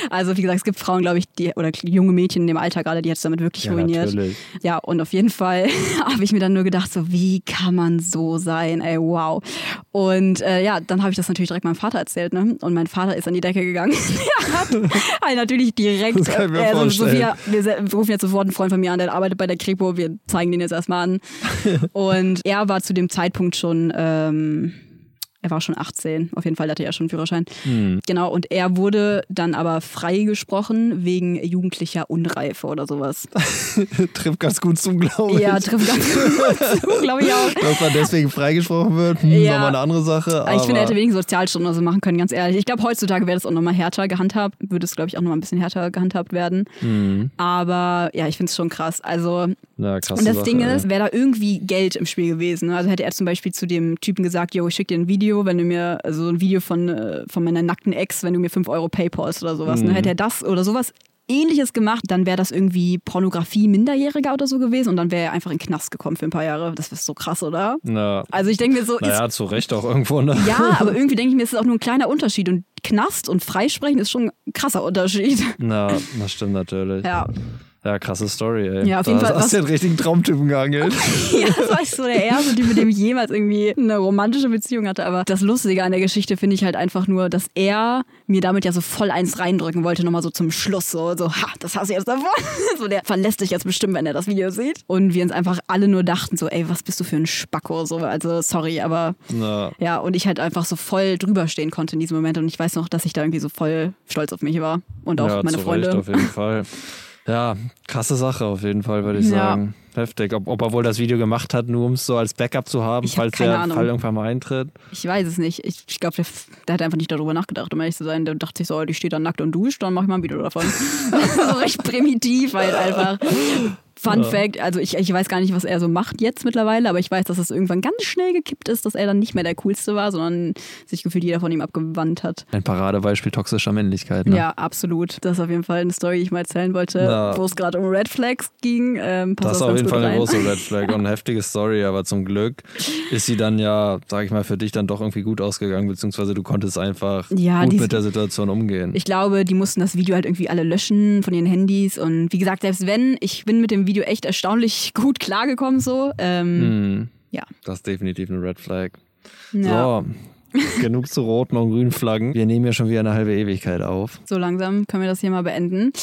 Also wie gesagt, es gibt Frauen, glaube ich, die oder junge Mädchen in dem Alter gerade, die jetzt damit wirklich Ja, ruiniert. natürlich. Ja, und auf jeden Fall habe ich mir dann nur gedacht, so wie kann man so sein? Ey, wow. Und äh, ja, dann habe ich das natürlich direkt meinem Vater erzählt, ne? Und mein Vater ist an die Decke gegangen. er hat halt natürlich direkt, Das kann ich mir äh, also. Sophia, wir, wir rufen jetzt sofort einen Freund von mir an, der arbeitet bei der Kripo, wir zeigen den jetzt erstmal an. Und er war zu dem Zeitpunkt schon, ähm, er war schon 18, auf jeden Fall hatte er ja schon einen Führerschein. Genau, und er wurde dann aber freigesprochen wegen jugendlicher Unreife oder sowas. Trifft ganz gut zum, glaube ich. Ja, trifft ganz gut zu, glaube ich auch. Dass man deswegen freigesprochen wird, hm, Ja. nochmal eine andere Sache. Aber ich finde, er hätte wenigstens Sozialstunden oder so machen können, ganz ehrlich. Ich glaube, heutzutage wäre das auch nochmal härter gehandhabt, würde es, glaube ich, auch nochmal ein bisschen härter gehandhabt werden. Mhm. Aber ja, ich finde es schon krass. Also, krasse und das Sache, Ding ist, wäre da irgendwie Geld im Spiel gewesen. ne? Also hätte er zum Beispiel zu dem Typen gesagt, yo, ich schicke dir ein Video, wenn du mir, also ein Video von, äh, von meiner nackten Ex, wenn du mir 5 Euro Paypalst oder sowas. Mhm. Ne? Hätte er das oder sowas ähnliches gemacht, dann wäre das irgendwie Pornografie Minderjähriger oder so gewesen und dann wäre er einfach in den Knast gekommen für ein paar Jahre. Das ist so krass, oder? Na, Also ich denke mir so, naja, zu Recht auch irgendwo. Ne? ja, aber irgendwie denke ich mir, es ist auch nur ein kleiner Unterschied. Und Knast und Freisprechen ist schon ein krasser Unterschied. Na, das stimmt natürlich. Ja, Ja, krasse Story, ey. Ja, auf jeden da Fall, Hast du den richtigen Traumtypen geangelt? ja das war ich so der erste Typ, mit dem ich jemals irgendwie eine romantische Beziehung hatte. Aber das Lustige an der Geschichte finde ich halt einfach nur, dass er mir damit ja so voll eins reindrücken wollte, nochmal so zum Schluss. So, so ha, das hast du jetzt davon. So, der verlässt dich jetzt bestimmt, wenn er das Video sieht. Und wir uns einfach alle nur dachten so, ey, was bist du für ein Spacko? So, also sorry, aber Na, ja, und ich halt einfach so voll drüber stehen konnte in diesem Moment. Und ich weiß noch, dass ich da irgendwie so voll stolz auf mich war. Und auch ja, meine zu Freunde. Recht auf jeden Fall. Ja, krasse Sache auf jeden Fall, würde ich Ja. sagen. Heftig. Ob, ob er wohl das Video gemacht hat, nur um es so als Backup zu haben, hab falls der Ahnung. Fall irgendwann mal eintritt. Ich weiß es nicht. Ich, ich glaube, der, der hat einfach nicht darüber nachgedacht, um ehrlich zu sein. Der dachte sich so, oh, die steht da nackt und duscht, dann mach ich mal ein Video davon. so recht primitiv halt einfach. Fun Fact, also ich, ich weiß gar nicht, was er so macht jetzt mittlerweile, aber ich weiß, dass es irgendwann ganz schnell gekippt ist, dass er dann nicht mehr der Coolste war, sondern sich gefühlt jeder von ihm abgewandt hat. Ein Paradebeispiel toxischer Männlichkeit. Ne? Ja, absolut. Das ist auf jeden Fall eine Story, die ich mal erzählen wollte, Ja. wo es gerade um Red Flags ging. Ähm, Das ist auf jeden Fall eine große Red Flag und eine heftige Story, aber zum Glück ist sie dann ja, sag ich mal, für dich dann doch irgendwie gut ausgegangen, beziehungsweise du konntest einfach Ja, gut mit der Situation umgehen. Ich glaube, die mussten das Video halt irgendwie alle löschen von ihren Handys. Und wie gesagt, selbst wenn, ich bin mit dem Video echt erstaunlich gut klargekommen so. Ähm, Hm, Ja. Das ist definitiv eine Red Flag. ja. So, Genug zu roten und grünen Flaggen. Wir nehmen ja schon wieder eine halbe Ewigkeit auf. So langsam können wir das hier mal beenden.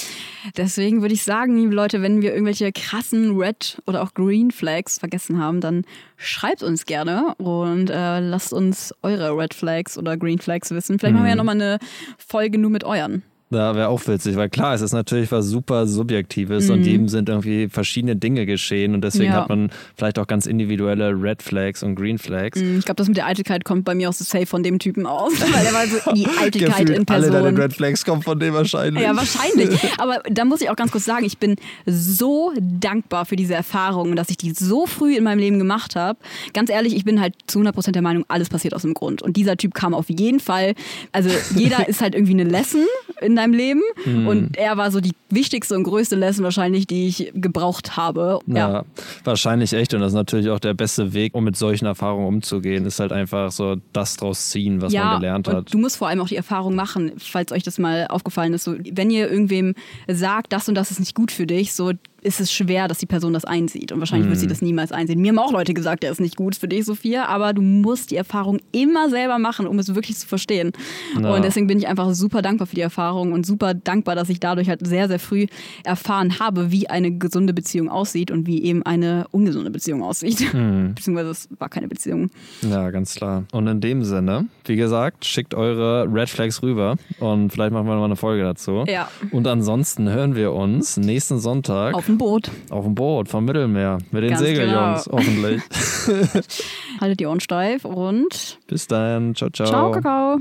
Deswegen würde ich sagen, liebe Leute, wenn wir irgendwelche krassen Red oder auch Green Flags vergessen haben, dann schreibt uns gerne und äh, lasst uns eure Red Flags oder Green Flags wissen. Vielleicht machen wir ja nochmal eine Folge nur mit euren. Da wäre auch witzig, weil klar, es ist natürlich was super Subjektives und jedem sind irgendwie verschiedene Dinge geschehen und deswegen Mhm. Ja. hat man vielleicht auch ganz individuelle Red Flags und Green Flags. Ich glaube, das mit der Eitelkeit kommt bei mir aus so safe von dem Typen aus, weil er war so die Eitelkeit in alle Person. deine Red Flags kommen von dem wahrscheinlich. Ja, wahrscheinlich. Aber da muss ich auch ganz kurz sagen, ich bin so dankbar für diese Erfahrung, dass ich die so früh in meinem Leben gemacht habe. Ganz ehrlich, ich bin halt zu 100% der Meinung, alles passiert aus dem Grund. Und dieser Typ kam auf jeden Fall, also jeder ist halt irgendwie eine Lesson in deinem Leben. Mhm. Und er war so die wichtigste und größte Lesson wahrscheinlich, die ich gebraucht habe. Ja, wahrscheinlich echt. Und das ist natürlich auch der beste Weg, um mit solchen Erfahrungen umzugehen, ist halt einfach so das draus ziehen, was man gelernt hat. Du musst vor allem auch die Erfahrung machen, falls euch das mal aufgefallen ist. So, wenn ihr irgendwem sagt, das und das ist nicht gut für dich, so ist es schwer, dass die Person das einsieht. Und wahrscheinlich Mhm. wird sie das niemals einsehen. Mir haben auch Leute gesagt, der ist nicht gut für dich, Sophia, aber du musst die Erfahrung immer selber machen, um es wirklich zu verstehen. Ja. Und deswegen bin ich einfach super dankbar für die Erfahrung und super dankbar, dass ich dadurch halt sehr, sehr früh erfahren habe, wie eine gesunde Beziehung aussieht und wie eben eine ungesunde Beziehung aussieht. Mhm. Beziehungsweise es war keine Beziehung. Ja, ganz klar. Und in dem Sinne, wie gesagt, schickt eure Red Flags rüber und vielleicht machen wir nochmal eine Folge dazu. Ja. Und ansonsten hören wir uns nächsten Sonntag Auf dem Boot. auf dem Boot vom Mittelmeer mit den Ganz Segeljungs, genau. hoffentlich. Haltet die Ohren steif und Bis dann. Ciao, ciao. ciao, Kakao.